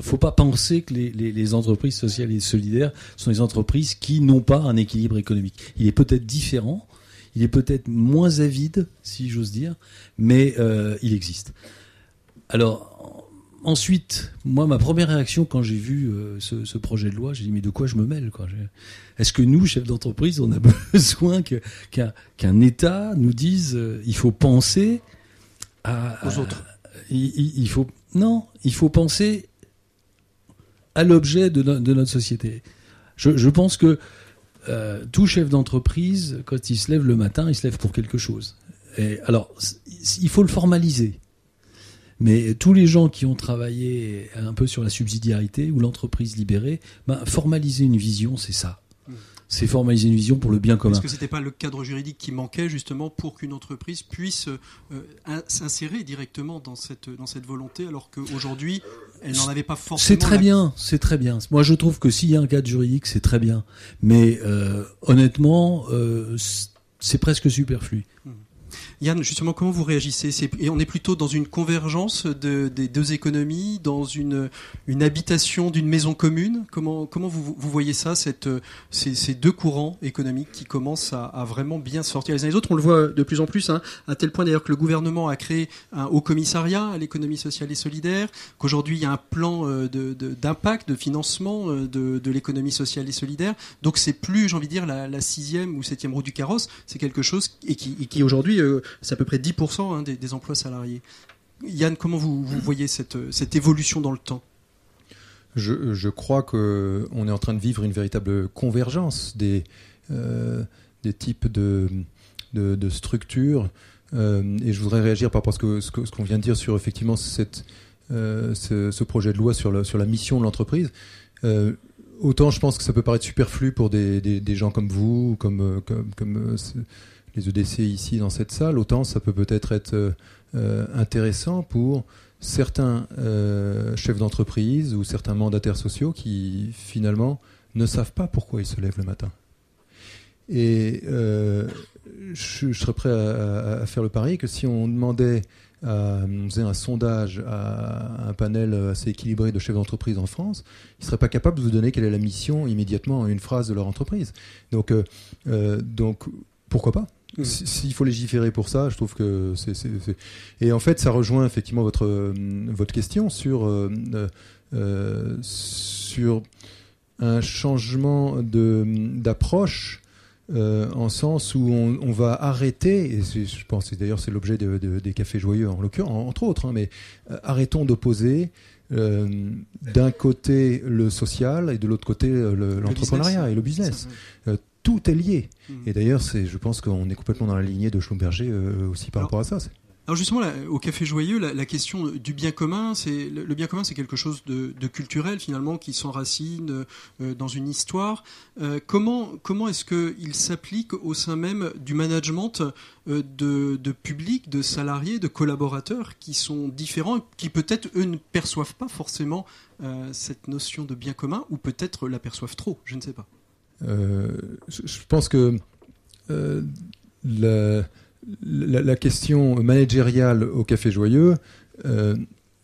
[SPEAKER 5] faut pas penser que les, les, les, entreprises sociales et solidaires sont des entreprises qui n'ont pas un équilibre économique. Il est peut-être différent, il est peut-être moins avide, si j'ose dire, mais euh, il existe. Alors ensuite, moi, ma première réaction quand j'ai vu euh, ce, ce, projet de loi, j'ai dit mais de quoi je me mêle quoi? Est-ce que nous, chefs d'entreprise, on a besoin qu'un qu qu'un État nous dise euh, il faut penser à,
[SPEAKER 2] aux autres
[SPEAKER 5] il, il, faut non, il faut penser à l'objet de, no, de, notre société. Je, je pense que euh, tout chef d'entreprise, quand il se lève le matin, il se lève pour quelque chose. Et alors, il faut le formaliser. Mais tous les gens qui ont travaillé un peu sur la subsidiarité ou l'entreprise libérée, ben, formaliser une vision, c'est ça. C'est formaliser une vision pour le bien commun.
[SPEAKER 2] Est-ce que c'était pas le cadre juridique qui manquait justement pour qu'une entreprise puisse euh, s'insérer directement dans cette dans cette volonté, alors qu'aujourd'hui elle n'en avait pas forcément.
[SPEAKER 5] C'est très la... bien, c'est très bien. Moi, je trouve que s'il y a un cadre juridique, c'est très bien. Mais euh, honnêtement, euh, c'est presque superflu.
[SPEAKER 2] Mmh. Yann, justement, comment vous réagissez? Et on est plutôt dans une convergence de, des deux économies, dans une, une habitation d'une maison commune? Comment, comment vous, vous voyez ça, cette, ces, ces, deux courants économiques qui commencent à, à, vraiment bien sortir les uns les autres? On le voit de plus en plus, hein, à tel point d'ailleurs que le gouvernement a créé un haut commissariat à l'économie sociale et solidaire, qu'aujourd'hui il y a un plan d'impact, de, de, de, financement de, de l'économie sociale et solidaire. Donc c'est plus, j'ai envie de dire, la, la, sixième ou septième roue du carrosse. C'est quelque chose et qui, qui aujourd'hui euh, c'est à peu près 10% hein, des, emplois salariés. Yann, comment vous, voyez cette, évolution dans le temps?
[SPEAKER 7] Je, je crois qu'on est en train de vivre une véritable convergence des, euh, types de, structures. Euh, et je voudrais réagir par rapport à ce qu'on qu vient de dire sur effectivement euh, ce, projet de loi sur, la mission de l'entreprise. Autant je pense que ça peut paraître superflu pour des, des, des gens comme vous, comme, comme, comme les EDC ici dans cette salle, autant ça peut peut-être être, euh, intéressant pour certains euh, chefs d'entreprise ou certains mandataires sociaux qui finalement ne savent pas pourquoi ils se lèvent le matin. Et euh, je, serais prêt à, faire le pari que si on demandait, faisait un sondage à un panel assez équilibré de chefs d'entreprise en France, ils ne seraient pas capables de vous donner quelle est la mission immédiatement en une phrase de leur entreprise. Euh, donc pourquoi pas? S'il faut légiférer pour ça, je trouve que c'est. Et en fait, ça rejoint effectivement votre, euh, votre question sur, euh, euh, sur un changement d'approche. Euh, en sens où on, on va arrêter, et je pense que d'ailleurs c'est l'objet de, de, des cafés joyeux en l'occurrence, entre autres, hein, mais arrêtons d'opposer euh, d'un côté le social et de l'autre côté l'entrepreneuriat le, et le business tout est lié. Mmh. Et d'ailleurs, c'est, je pense qu'on est complètement dans la lignée de Schlumberger euh, aussi par Alors, rapport à ça.
[SPEAKER 2] Alors justement, là, au Café Joyeux, la, la, question du bien commun, c'est le, le bien commun, c'est quelque chose de, de, culturel finalement qui s'enracine euh, dans une histoire. Euh, comment comment est-ce qu'il s'applique au sein même du management euh, de, de, public, de salariés, de collaborateurs qui sont différents, qui peut-être eux ne perçoivent pas forcément cette notion de bien commun, ou peut-être l'aperçoivent trop, je ne sais pas.
[SPEAKER 7] Euh, je, pense que euh, la, la, la, question managériale au Café Joyeux, euh,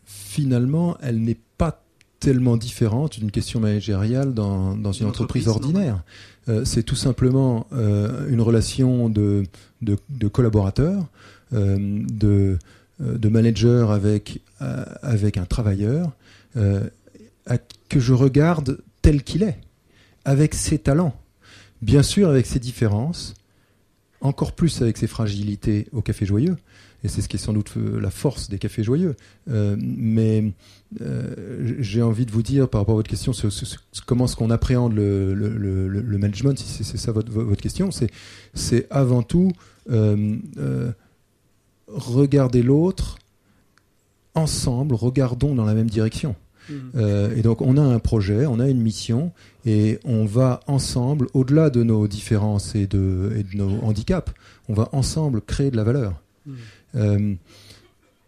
[SPEAKER 7] finalement, elle n'est pas tellement différente d'une question managériale dans, dans une, une, entreprise, entreprise ordinaire. Euh, c'est tout simplement euh, une relation de, de, de collaborateurs de, de manager avec, avec un travailleur que je regarde tel qu'il est, avec ses talents, bien sûr avec ses différences, encore plus avec ses fragilités au Café Joyeux, et c'est ce qui est sans doute euh, la force des cafés joyeux. Euh, mais euh, j'ai envie de vous dire, par rapport à votre question, comment est-ce qu'on appréhende le, management, si c'est ça votre question, c'est avant tout regarder l'autre ensemble, regardons dans la même direction. Mmh. et donc on a un projet, on a une mission, et on va ensemble, au-delà de nos différences et de, et de, nos handicaps, on va ensemble créer de la valeur. Mmh. Euh,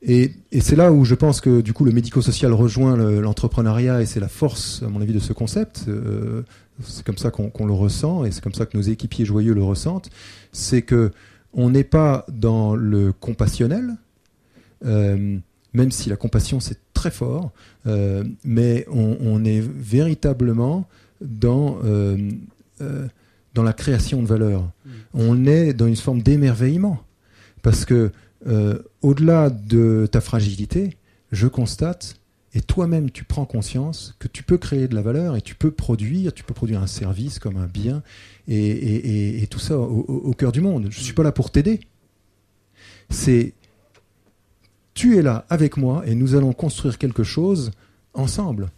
[SPEAKER 7] et, c'est là où je pense que du coup le médico-social rejoint l'entrepreneuriat et c'est la force, à mon avis, de ce concept. Euh, c'est comme ça qu'on le ressent et c'est comme ça que nos équipiers joyeux le ressentent. C'est que on n'est pas dans le compassionnel, euh, même si la compassion c'est très fort, mais on, est véritablement dans dans la création de valeur. Mmh. On est dans une forme d'émerveillement parce que euh, au-delà de ta fragilité, je constate, et toi-même tu prends conscience que tu peux créer de la valeur et tu peux produire, tu peux produire un service comme un bien, et, tout ça au, cœur du monde. Je ne suis pas là pour t'aider. C'est tu es là avec moi et nous allons construire quelque chose ensemble.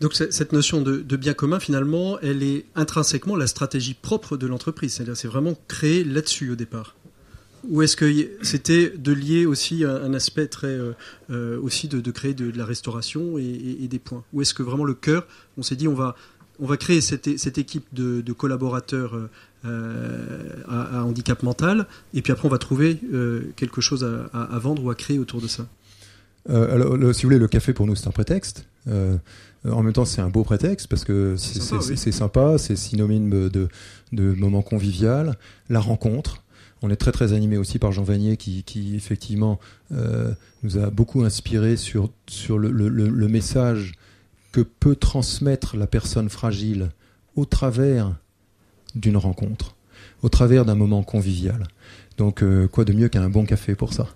[SPEAKER 2] Donc cette notion de, bien commun, finalement, elle est intrinsèquement la stratégie propre de l'entreprise. C'est-à-dire c'est vraiment créé là-dessus au départ. Ou est-ce que c'était de lier aussi un, aspect très euh, euh, aussi de, créer de, la restauration et, des points? Ou est-ce que vraiment le cœur, on s'est dit on va créer cette, cette équipe de, collaborateurs euh, à, handicap mental et puis après on va trouver quelque chose à, vendre ou à créer autour de ça.
[SPEAKER 7] alors, si vous voulez, le café pour nous c'est un prétexte. en même temps, c'est un beau prétexte parce que c'est sympa, c'est synonyme de, de moment convivial, la rencontre. On est très très animé aussi par Jean Vanier qui, effectivement euh, nous a beaucoup inspiré sur, sur le, message que peut transmettre la personne fragile au travers d'une rencontre, au travers d'un moment convivial. Donc euh, quoi de mieux qu'un bon café pour ça?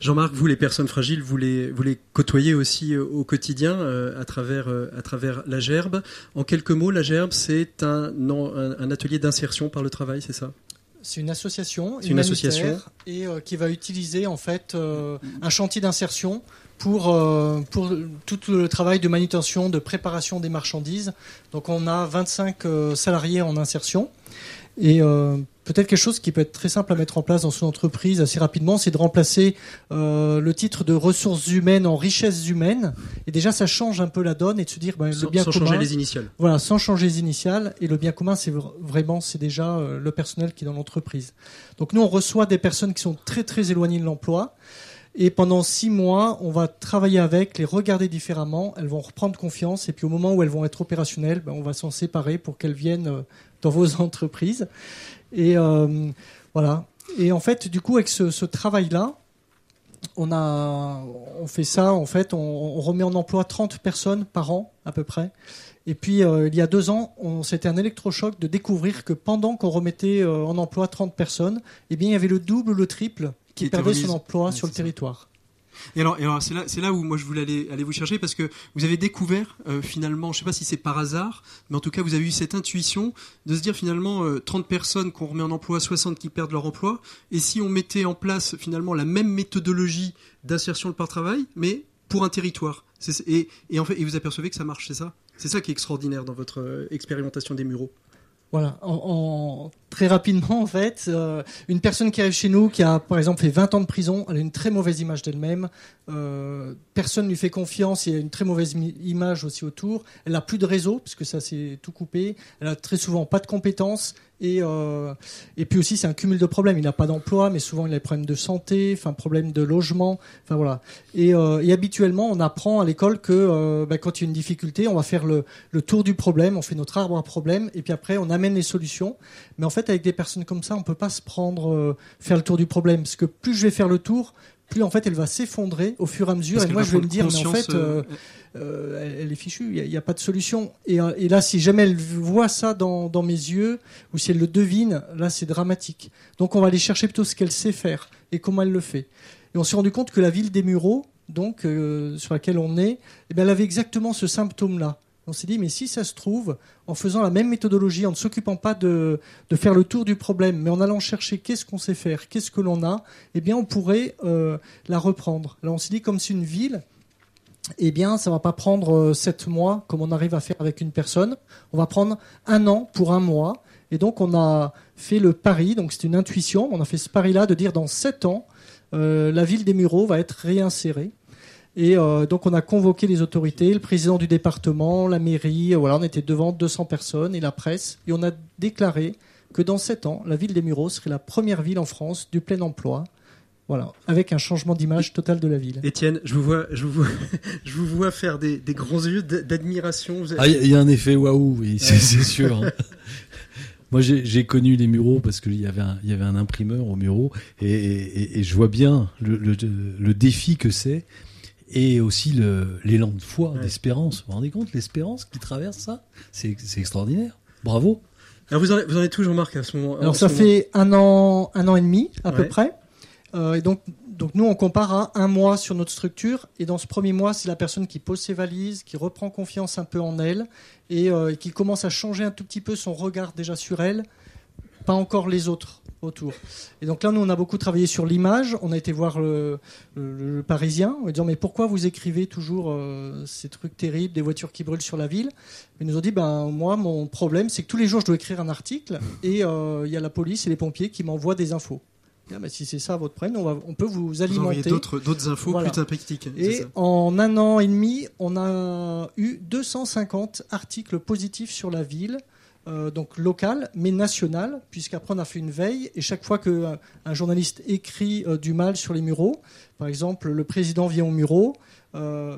[SPEAKER 2] Jean-Marc, vous les personnes fragiles, vous les, vous les côtoyez aussi euh, au quotidien à, travers, à travers la gerbe. En quelques mots, la gerbe, c'est un, un atelier d'insertion par le travail, c'est ça?
[SPEAKER 6] C'est une association, une association et euh, qui va utiliser en fait euh, un chantier d'insertion pour euh, pour tout le travail de manutention, de préparation des marchandises. Donc on a 25 salariés en insertion et peut-être quelque chose qui peut être très simple à mettre en place dans son entreprise assez rapidement, c'est de remplacer euh, le titre de ressources humaines en richesses humaines. Et déjà, ça change un peu la donne et de se dire, ben,
[SPEAKER 2] le
[SPEAKER 6] bien
[SPEAKER 2] sans changer les initiales.
[SPEAKER 6] Voilà, sans changer les initiales. Et le bien commun, c'est vraiment, c'est déjà euh, le personnel qui est dans l'entreprise. Donc nous, on reçoit des personnes qui sont très très éloignées de l'emploi. Et pendant six mois, on va travailler avec, les regarder différemment. Elles vont reprendre confiance. Et puis au moment où elles vont être opérationnelles, ben, on va s'en séparer pour qu'elles viennent euh, dans vos entreprises. Et euh, voilà. Et en fait, du coup, avec ce, travail-là, on a, on fait ça. En fait, on, remet en emploi 30 personnes par an à peu près. Et puis, euh, il y a deux ans, c'était un électrochoc de découvrir que pendant qu'on remettait euh, en emploi 30 personnes, eh bien, il y avait le double ou le triple qui, perdait son emploi sur le territoire.
[SPEAKER 2] Et alors, c'est là, là où moi je voulais aller, vous chercher parce que vous avez découvert euh, finalement, je sais pas si c'est par hasard, mais en tout cas vous avez eu cette intuition de se dire finalement 30 euh, personnes qu'on remet en emploi, 60 qui perdent leur emploi, et si on mettait en place finalement la même méthodologie d'insertion par travail, mais pour un territoire. Et, vous apercevez que ça marche, c'est ça? C'est ça qui est extraordinaire dans votre euh, expérimentation des mureaux.
[SPEAKER 6] Voilà, en, très rapidement en fait, euh, une personne qui arrive chez nous, qui a par exemple fait 20 ans de prison, elle a une très mauvaise image d'elle-même, euh, personne lui fait confiance, il y a une très mauvaise image aussi autour, elle n'a plus de réseau, puisque ça c'est tout coupé, elle a très souvent pas de compétences, et, euh, et puis aussi, c'est un cumul de problèmes. Il n'a pas d'emploi, mais souvent il a des problèmes de santé, enfin problèmes de logement. Enfin voilà. Et, euh, habituellement, on apprend à l'école que euh, bah, quand il y a une difficulté, on va faire le, le, tour du problème, on fait notre arbre à problème, et puis après on amène les solutions. Mais en fait, avec des personnes comme ça, on peut pas se prendre faire le tour du problème, parce que plus je vais faire le tour, plus en fait elle va s'effondrer au fur et à mesure.
[SPEAKER 2] Parce
[SPEAKER 6] et moi je vais me dire, mais en fait, euh, euh, elle, elle est fichue, il n'y a, pas de solution. Et, euh, et là, si jamais elle voit ça dans, dans mes yeux, ou si elle le devine, là c'est dramatique. Donc on va aller chercher plutôt ce qu'elle sait faire et comment elle le fait. Et on s'est rendu compte que la ville des Mureaux, donc euh, sur laquelle on est, eh bien, elle avait exactement ce symptôme-là. On s'est dit, mais si ça se trouve, en faisant la même méthodologie, en ne s'occupant pas de, faire le tour du problème, mais en allant chercher qu'est-ce qu'on sait faire, qu'est-ce que l'on a, eh bien, on pourrait euh, la reprendre. Là, on s'est dit, comme c'est une ville, eh bien, ça va pas prendre euh, sept mois, comme on arrive à faire avec une personne. On va prendre un an pour un mois. Et donc, on a fait le pari, donc c'est une intuition, on a fait ce pari-là de dire dans sept ans, euh, la ville des Mureaux va être réinsérée. Et euh, donc on a convoqué les autorités, le président du département, la mairie, euh, voilà, on était devant 200 personnes et la presse, et on a déclaré que dans 7 ans, la ville des Mureaux serait la première ville en France du plein emploi, voilà, avec un changement d'image total de la ville.
[SPEAKER 2] Étienne, je vous vois, je vous vois, je vous vois faire des, des grands yeux d'admiration.
[SPEAKER 5] Ah, il y a un effet waouh, oui, c'est sûr. hein. Moi, j'ai j'ai connu les Mureaux parce qu'il y avait un, il y avait un imprimeur au Mureaux et, et- et je vois bien le, le, le défi que c'est et aussi l'élan de foi,
[SPEAKER 2] Ouais.
[SPEAKER 5] d'espérance. Vous vous rendez compte, l'espérance qui traverse ça, c'est extraordinaire. Bravo.
[SPEAKER 2] Alors vous en, êtes- vous en Jean-Marc, à ce moment
[SPEAKER 6] Alors ça
[SPEAKER 2] moment
[SPEAKER 6] fait un an, un an et demi à peu près. Euh, et donc, donc nous on compare à un mois sur notre structure. Et dans ce premier mois, c'est la personne qui pose ses valises, qui reprend confiance un peu en elle et, euh, et qui commence à changer un tout petit peu son regard déjà sur elle, pas encore les autres autour. Et donc là, nous on a beaucoup travaillé sur l'image. On a été voir le, le- le Parisien en disant mais pourquoi vous écrivez toujours euh, ces trucs terribles, des voitures qui brûlent sur la ville? Ils nous ont dit ben moi mon problème c'est que tous les jours je dois écrire un article et euh, il y a la police et les pompiers qui m'envoient des infos. Ah, ben, si c'est ça votre problème, on, va, on peut vous alimenter.
[SPEAKER 2] d'autres d'autres infos
[SPEAKER 6] Voilà.
[SPEAKER 2] plus impactiques. c'est
[SPEAKER 6] Et
[SPEAKER 2] ça.
[SPEAKER 6] en un an et demi, on a eu 250 articles positifs sur la ville, euh, donc local, mais national, puisqu'après on a fait une veille, et chaque fois qu'un un journaliste écrit euh, du mal sur les Mureaux, par exemple le président vient au Mureaux, euh,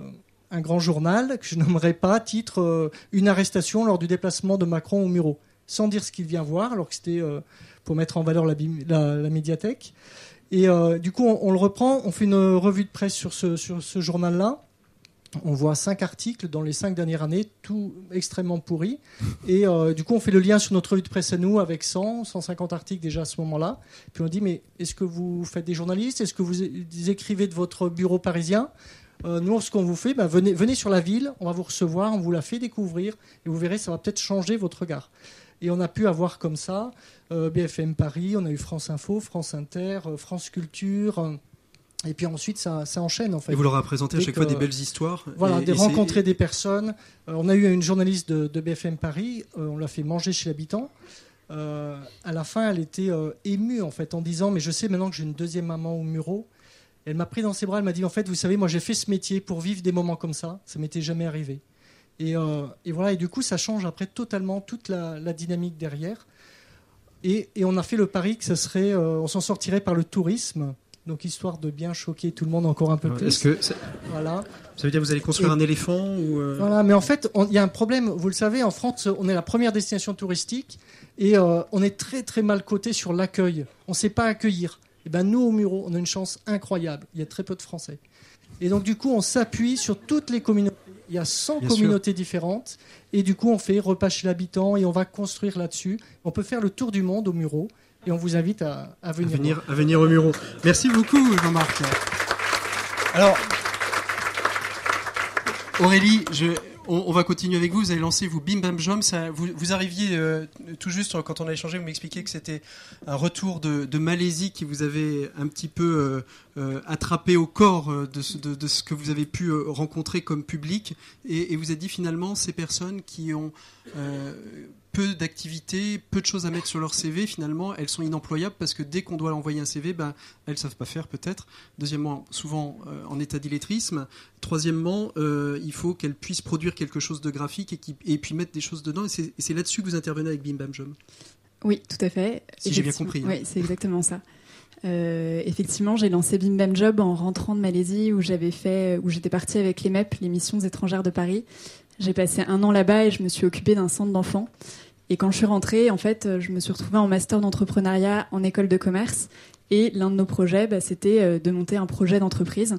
[SPEAKER 6] un grand journal, que je nommerai pas, titre euh, Une arrestation lors du déplacement de Macron au Mureaux, sans dire ce qu'il vient voir, alors que c'était pour mettre en valeur la, médiathèque. Et du coup, on, le reprend, on fait une revue de presse sur ce journal-là. On voit cinq articles dans les cinq dernières années, tout extrêmement pourris. Et euh, du coup, on fait le lien sur notre revue de presse à nous avec 100, 150 articles déjà à ce moment-là. Puis on dit, mais est-ce que vous faites des journalistes? Est-ce que vous écrivez de votre bureau parisien? Euh, Nous, ce qu'on vous fait, ben, venez, sur la ville, on va vous recevoir, on vous la fait découvrir, et vous verrez, ça va peut-être changer votre regard. Et on a pu avoir comme ça euh, BFM Paris, on a eu France Info, France Inter, France Culture. Euh, et puis ensuite, ça, ça enchaîne en fait.
[SPEAKER 2] Et vous leur avez présenté à chaque
[SPEAKER 6] que-
[SPEAKER 2] fois des belles histoires.
[SPEAKER 6] Voilà,
[SPEAKER 2] et-
[SPEAKER 6] des
[SPEAKER 2] et
[SPEAKER 6] rencontrer des personnes. Euh, on a eu une journaliste de, de BFM Paris, euh, on l'a fait manger chez l'habitant. Euh, à la fin, elle était euh, émue en fait en disant Mais je sais maintenant que j'ai une deuxième maman au Muro. Elle m'a pris dans ses bras, elle m'a dit En fait, vous savez, moi j'ai fait ce métier pour vivre des moments comme ça. Ça m'était jamais arrivé. Et, euh, et voilà, et du coup, ça change après totalement toute la, la dynamique derrière. Et, et on a fait le pari que ça serait, euh, on s'en sortirait par le tourisme. Donc histoire de bien choquer tout le monde encore un peu
[SPEAKER 2] Alors,
[SPEAKER 6] plus.
[SPEAKER 2] Est-ce que ça,
[SPEAKER 6] Voilà.
[SPEAKER 2] ça veut dire que vous allez construire
[SPEAKER 6] Et-
[SPEAKER 2] un éléphant ou euh,
[SPEAKER 6] Voilà, mais en fait, il y a un problème. Vous le savez, en France, on est la première destination touristique et euh, on est très très mal coté sur l'accueil. On ne sait pas accueillir. Et ben nous au Muro, on a une chance incroyable. Il y a très peu de Français. Et donc du coup, on s'appuie sur toutes les communautés. Il y a 100
[SPEAKER 2] Bien
[SPEAKER 6] communautés différentes et du coup, on fait repas chez l'habitant et on va construire là-dessus. On peut faire le tour du monde au Muro et on vous invite à, à
[SPEAKER 2] à
[SPEAKER 6] venir.
[SPEAKER 2] à venir au Muro Merci beaucoup, Jean-Marc. Alors, Aurélie, je, on, on va continuer avec vous. Vous allez lancer vous Bim Bam Jom. Ça, vous, vous arriviez euh, tout juste quand on a échangé, vous m'expliquiez que c'était un retour de, de Malaisie qui vous avait un petit peu euh, euh, attrapé au corps de, ce- de- de ce que vous avez pu rencontrer comme public. Et, et vous avez dit finalement ces personnes qui ont euh, peu d'activités, peu de choses à mettre sur leur CV, finalement, elles sont inemployables parce que dès qu'on doit envoyer un CV, ben, elles savent pas faire peut-être. Deuxièmement, souvent euh, en état d'illettrisme. Troisièmement, euh, il faut qu'elles puissent produire quelque chose de graphique et, qui- et puis mettre des choses dedans. Et c'est là-dessus que vous intervenez avec Bim Bam Jom.
[SPEAKER 8] Oui, tout à fait.
[SPEAKER 2] Si j'ai bien compris, hein.
[SPEAKER 8] Oui, c'est exactement ça. Euh, effectivement, j'ai lancé Bim Bam Job en rentrant de Malaisie où j'avais fait, où j'étais partie avec les MEP, les missions étrangères de Paris. J'ai passé un an là-bas et je me suis occupée d'un centre d'enfants. Et quand je suis rentrée, en fait, je me suis retrouvée en master d'entrepreneuriat en école de commerce. Et l'un de nos projets, bah, c'était de monter un projet d'entreprise.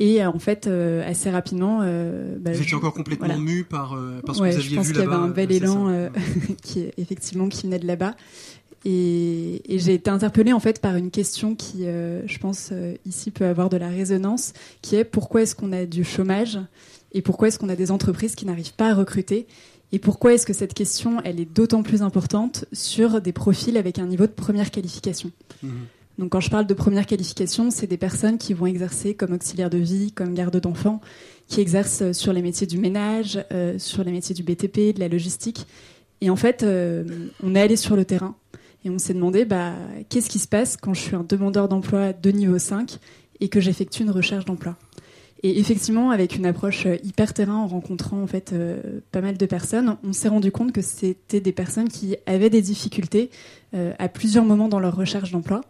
[SPEAKER 8] Et en fait, assez rapidement,
[SPEAKER 2] bah, vous étiez encore complètement mu par, par ce que vous aviez
[SPEAKER 8] vu là-bas. Je pense qu'il y avait un bel élan qui effectivement qui venait de là-bas. Et, j'ai été interpellée en fait par une question qui, euh, je pense, euh, ici peut avoir de la résonance, qui est pourquoi est-ce qu'on a du chômage et pourquoi est-ce qu'on a des entreprises qui n'arrivent pas à recruter? Et pourquoi est-ce que cette question, elle est d'autant plus importante sur des profils avec un niveau de première qualification. Mmh. Donc quand je parle de première qualification, c'est des personnes qui vont exercer comme auxiliaire de vie, comme garde d'enfants, qui exercent sur les métiers du ménage, euh, sur les métiers du BTP, de la logistique. Et en fait, on est allé sur le terrain et on s'est demandé, bah, qu'est-ce qui se passe quand je suis un demandeur d'emploi de niveau 5 et que j'effectue une recherche d'emploi? Et effectivement, avec une approche euh, hyper terrain, en rencontrant en fait euh, pas mal de personnes, on s'est rendu compte que c'était des personnes qui avaient des difficultés euh, à plusieurs moments dans leur recherche d'emploi,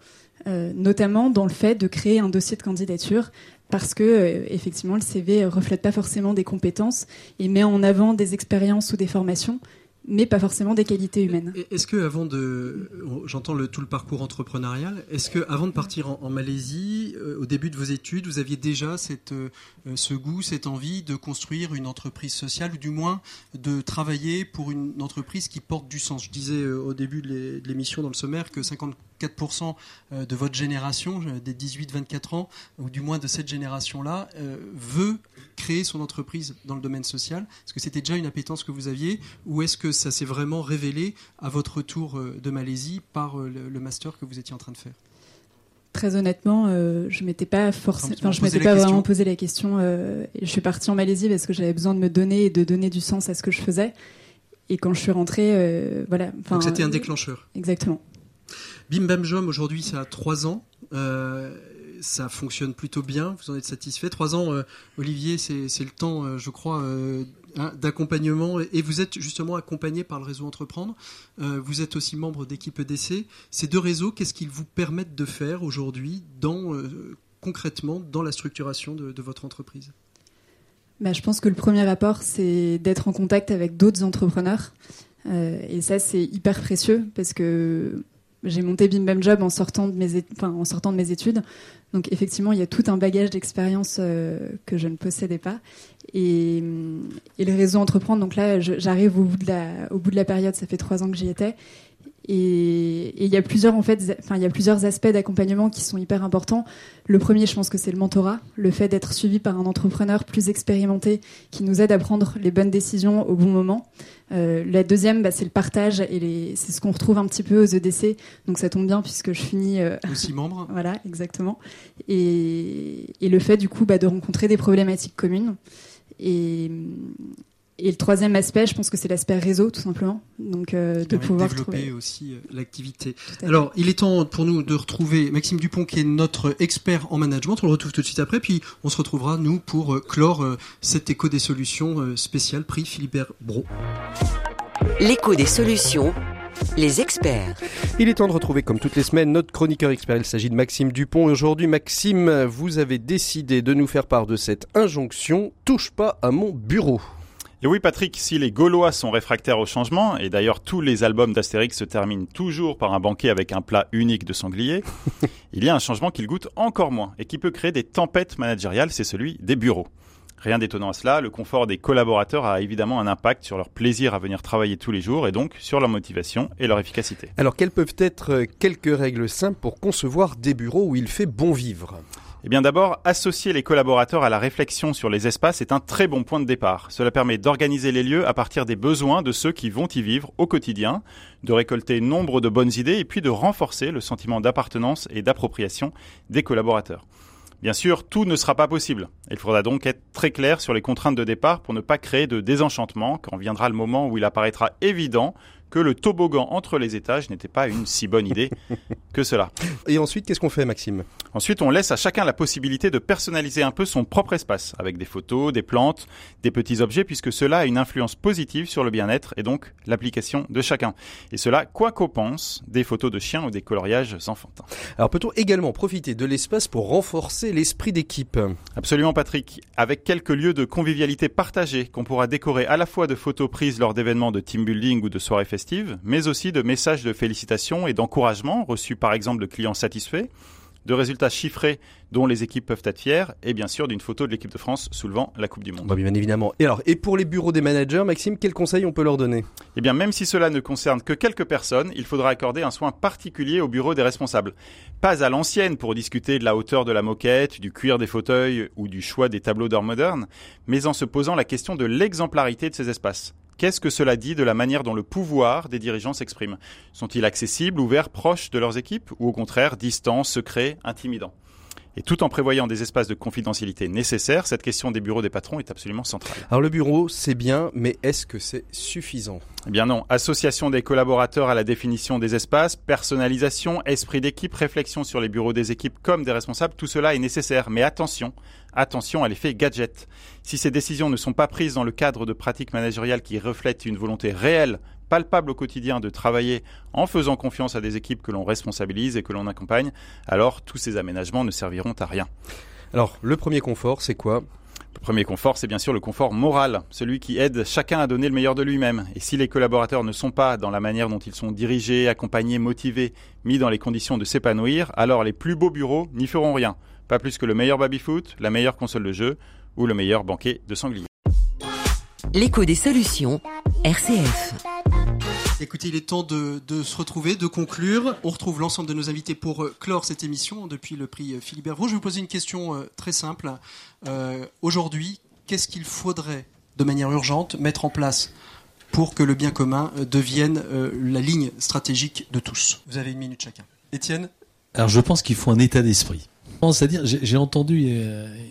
[SPEAKER 8] notamment dans le fait de créer un dossier de candidature, parce que effectivement le CV reflète pas forcément des compétences et met en avant des expériences ou des formations mais pas forcément des qualités humaines.
[SPEAKER 2] Est-ce que avant de, j'entends le, tout le parcours entrepreneurial, est-ce que avant de partir en, Malaisie, euh, au début de vos études, vous aviez déjà cette, euh, ce goût, cette envie de construire une entreprise sociale ou du moins de travailler pour une entreprise qui porte du sens? Je disais euh, au début de l'émission dans le sommaire que 54% de votre génération, des 18-24 ans, ou du moins de cette génération-là, veut créer son entreprise dans le domaine social Est-ce que c'était déjà une appétence que vous aviez ou est-ce que ça s'est vraiment révélé à votre retour euh, de Malaisie par euh, le, master que vous étiez en train de faire?
[SPEAKER 8] Très honnêtement, euh, je m'étais pas forcément, enfin, je m'étais pas vraiment posé la question. je suis partie en Malaisie parce que j'avais besoin de me donner et de donner du sens à ce que je faisais. Et quand je suis rentrée, voilà.
[SPEAKER 2] Donc c'était un déclencheur.
[SPEAKER 8] Exactement.
[SPEAKER 2] Bim Bam Jom, aujourd'hui, ça a trois ans ça fonctionne plutôt bien. Vous en êtes satisfait. Trois ans, Olivier, c'est le temps, je crois, Hein, d'accompagnement et vous êtes justement accompagné par le réseau Entreprendre. Euh, vous êtes aussi membre d'équipe EDC. Ces deux réseaux, qu'est-ce qu'ils vous permettent de faire aujourd'hui euh, concrètement dans la structuration de, votre entreprise?
[SPEAKER 8] Bah, Je pense que le premier rapport, c'est d'être en contact avec d'autres entrepreneurs. Euh, et ça, c'est hyper précieux parce que j'ai monté Bim Bam Job en sortant de mes, en sortant de mes études. Donc effectivement, il y a tout un bagage d'expérience euh, que je ne possédais pas. Et, le réseau Entreprendre, donc là, j'arrive au, au bout de la période, ça fait trois ans que j'y étais. Et il y a plusieurs en fait, enfin il y a plusieurs aspects d'accompagnement qui sont hyper importants. Le premier, je pense que c'est le mentorat, le fait d'être suivi par un entrepreneur plus expérimenté qui nous aide à prendre les bonnes décisions au bon moment. Euh, la deuxième, bah, c'est le partage et c'est ce qu'on retrouve un petit peu aux EDC. Donc ça tombe bien puisque je finis euh,
[SPEAKER 2] aussi membre.
[SPEAKER 8] voilà, exactement. Et, et, le fait du coup bah, de rencontrer des problématiques communes. Et, et le troisième aspect, je pense que c'est l'aspect réseau, tout simplement. Donc, euh, de pouvoir
[SPEAKER 2] développer aussi euh, l'activité. Alors, il est temps pour nous de retrouver Maxime Dupont, qui est notre expert en management. On le retrouve tout de suite après, puis on se retrouvera nous pour euh, clore cet écho des solutions spécial prix Philibert Bro.
[SPEAKER 1] L'écho des solutions. Les experts.
[SPEAKER 9] Il est temps de retrouver comme toutes les semaines notre chroniqueur expert. Il s'agit de Maxime Dupont. Et aujourd'hui, Maxime, vous avez décidé de nous faire part de cette injonction touche pas à mon bureau.
[SPEAKER 10] Et oui, Patrick, si les Gaulois sont réfractaires au changement, et d'ailleurs tous les albums d'Astérix se terminent toujours par un banquet avec un plat unique de sanglier, il y a un changement qu'il goûte encore moins et qui peut créer des tempêtes managériales, c'est celui des bureaux. Rien d'étonnant à cela, le confort des collaborateurs a évidemment un impact sur leur plaisir à venir travailler tous les jours et donc sur leur motivation et leur efficacité.
[SPEAKER 9] Alors quelles peuvent être quelques règles simples pour concevoir des bureaux où il fait bon vivre?
[SPEAKER 10] Eh bien d'abord, associer les collaborateurs à la réflexion sur les espaces est un très bon point de départ. Cela permet d'organiser les lieux à partir des besoins de ceux qui vont y vivre au quotidien, de récolter nombre de bonnes idées et puis de renforcer le sentiment d'appartenance et d'appropriation des collaborateurs. Bien sûr, tout ne sera pas possible. Il faudra donc être très clair sur les contraintes de départ pour ne pas créer de désenchantement quand viendra le moment où il apparaîtra évident que le toboggan entre les étages n'était pas une si bonne idée que cela.
[SPEAKER 9] Et ensuite, qu'est-ce qu'on fait, Maxime?
[SPEAKER 10] Ensuite, on laisse à chacun la possibilité de personnaliser un peu son propre espace, avec des photos, des plantes, des petits objets, puisque cela a une influence positive sur le bien-être et donc l'application de chacun. Et cela, quoi qu'on pense, des photos de chiens ou des coloriages enfantins.
[SPEAKER 9] Alors peut-on également profiter de l'espace pour renforcer l'esprit d'équipe?
[SPEAKER 10] Absolument, Patrick. Avec quelques lieux de convivialité partagés qu'on pourra décorer à la fois de photos prises lors d'événements de team building ou de soirées festives, mais aussi de messages de félicitations et d'encouragement reçus par exemple de clients satisfaits, de résultats chiffrés dont les équipes peuvent être fières, et bien sûr d'une photo de l'équipe de France soulevant la Coupe du Monde.
[SPEAKER 9] Bah, bien évidemment. Et alors, et pour les bureaux des managers, Maxime, quels conseils on peut leur donner?
[SPEAKER 10] Eh bien, même si cela ne concerne que quelques personnes, il faudra accorder un soin particulier au bureau des responsables. Pas à l'ancienne pour discuter de la hauteur de la moquette, du cuir des fauteuils ou du choix des tableaux d'or modernes, mais en se posant la question de l'exemplarité de ces espaces. Qu'est-ce que cela dit de la manière dont le pouvoir des dirigeants s'exprime? Sont-ils accessibles, ouverts, proches de leurs équipes ou au contraire distants, secrets, intimidants? Et tout en prévoyant des espaces de confidentialité nécessaires, cette question des bureaux des patrons est absolument centrale.
[SPEAKER 9] Alors le bureau, c'est bien, mais est-ce que c'est suffisant?
[SPEAKER 10] Eh bien non. Association des collaborateurs à la définition des espaces, personnalisation, esprit d'équipe, réflexion sur les bureaux des équipes comme des responsables, tout cela est nécessaire. Mais attention, attention à l'effet gadget. Si ces décisions ne sont pas prises dans le cadre de pratiques managériales qui reflètent une volonté réelle palpable au quotidien de travailler en faisant confiance à des équipes que l'on responsabilise et que l'on accompagne, alors tous ces aménagements ne serviront à rien.
[SPEAKER 9] Alors, le premier confort, c'est quoi?
[SPEAKER 10] Le premier confort, c'est bien sûr le confort moral, celui qui aide chacun à donner le meilleur de lui-même. Et si les collaborateurs ne sont pas dans la manière dont ils sont dirigés, accompagnés, motivés, mis dans les conditions de s'épanouir, alors les plus beaux bureaux n'y feront rien. Pas plus que le meilleur baby-foot, la meilleure console de jeu ou le meilleur banquet de sanglier.
[SPEAKER 1] L'écho des solutions, RCF.
[SPEAKER 2] Écoutez, il est temps de, se retrouver, de conclure. On retrouve l'ensemble de nos invités pour euh, clore cette émission depuis le prix euh, Philippe Hervaux. Je vais vous poser une question euh, très simple. Aujourd'hui, qu'est-ce qu'il faudrait de manière urgente mettre en place pour que le bien commun devienne la ligne stratégique de tous? Vous avez une minute chacun. Étienne?
[SPEAKER 5] Alors je pense qu'il faut un état d'esprit. C'est-à-dire, j'ai entendu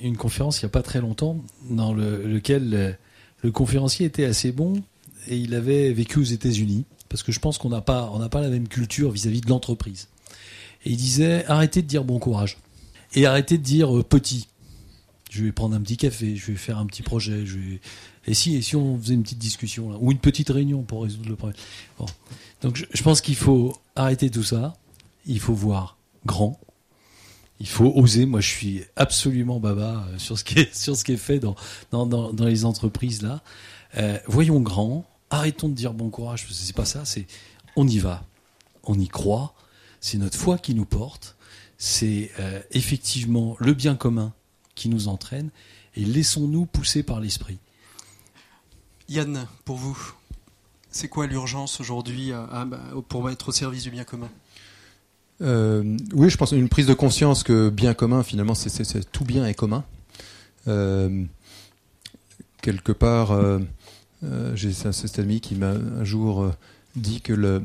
[SPEAKER 5] une conférence il n'y a pas très longtemps dans le, lequel le conférencier était assez bon et il avait vécu aux États-Unis parce que je pense qu'on n'a pas, pas la même culture vis-à-vis de l'entreprise. Et il disait arrêtez de dire bon courage et arrêtez de dire euh, petit. Je vais prendre un petit café, je vais faire un petit projet, et si et si on faisait une petite discussion ou une petite réunion pour résoudre le problème. Donc je, pense qu'il faut arrêter tout ça. Il faut voir grand. Il faut oser. Moi, je suis absolument baba euh, sur ce qui est sur ce qui est fait dans dans, dans, dans les entreprises là. Euh, voyons grand arrêtons de dire bon courage, parce que c'est pas ça, c'est on y va, on y croit, c'est notre foi qui nous porte, c'est euh, effectivement le bien commun qui nous entraîne, et laissons-nous pousser par l'esprit.
[SPEAKER 2] Yann, pour vous, c'est quoi l'urgence aujourd'hui pour être au service du bien commun?
[SPEAKER 7] Euh, Oui, je pense une prise de conscience que bien commun, finalement, c'est tout bien est commun. Euh, quelque part, euh, j'ai cet ami qui m'a un jour euh, dit que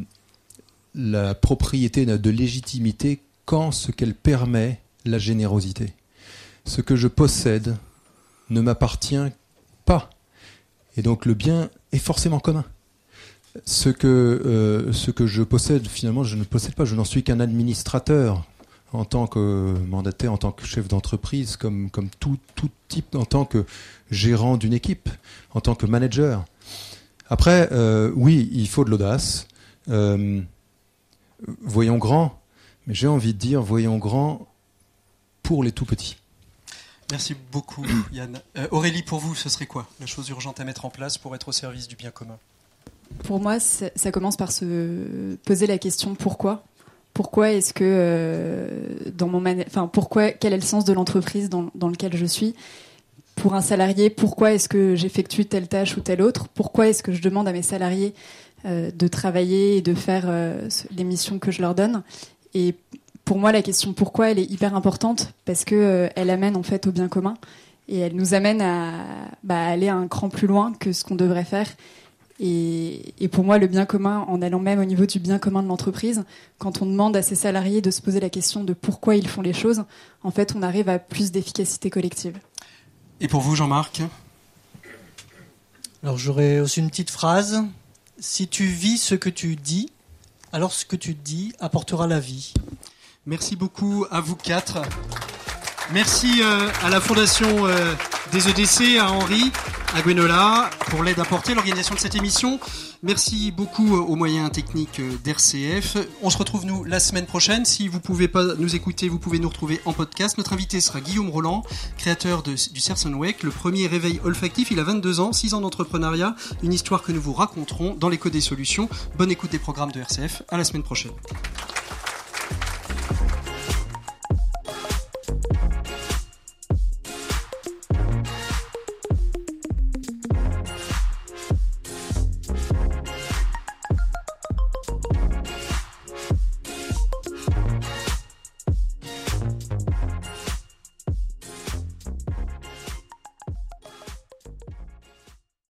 [SPEAKER 7] la propriété n'a de légitimité qu'en ce qu'elle permet la générosité. Ce que je possède ne m'appartient pas. Et donc le bien est forcément commun. Ce que, euh, ce que je possède, finalement, je ne possède pas. Je n'en suis qu'un administrateur en tant que mandataire, en tant que chef d'entreprise, comme, comme tout, tout type, en tant que gérant d'une équipe, en tant que manager. Après, euh, oui, il faut de l'audace. Euh, voyons grand, mais j'ai envie de dire, voyons grand pour les tout petits.
[SPEAKER 2] Merci beaucoup, Yann. Euh, Aurélie, pour vous, ce serait quoi la chose urgente à mettre en place pour être au service du bien commun?
[SPEAKER 8] Pour moi, ça commence par se poser la question pourquoi pourquoi est-ce que dans mon enfin pourquoi quel est le sens de l'entreprise dans, dans lequel je suis? Pour un salarié, pourquoi est-ce que j'effectue telle tâche ou telle autre? Pourquoi est-ce que je demande à mes salariés euh, de travailler et de faire euh, les missions que je leur donne? Et pour moi, la question pourquoi, elle est hyper importante parce que euh, elle amène en fait au bien commun et elle nous amène à bah, aller un cran plus loin que ce qu'on devrait faire. Et, et, pour moi, le bien commun, en allant même au niveau du bien commun de l'entreprise, quand on demande à ses salariés de se poser la question de pourquoi ils font les choses, en fait, on arrive à plus d'efficacité collective.
[SPEAKER 2] Et pour vous, Jean-Marc?
[SPEAKER 6] Alors j'aurais aussi une petite phrase. Si tu vis ce que tu dis, alors ce que tu dis apportera la vie.
[SPEAKER 2] Merci beaucoup à vous quatre. Merci euh, à la Fondation euh, des EDC, à Henri, à Gwenola pour l'aide apportée à l'organisation de cette émission. Merci beaucoup euh, aux moyens techniques d'RCF. On se retrouve nous la semaine prochaine. Si vous ne pouvez pas nous écouter, vous pouvez nous retrouver en podcast. Notre invité sera Guillaume Roland, créateur du Serson Wake, le premier réveil olfactif. Il a 22 ans, 6 ans d'entrepreneuriat, une histoire que nous vous raconterons dans l'écho des solutions. Bonne écoute des programmes de RCF. À la semaine prochaine.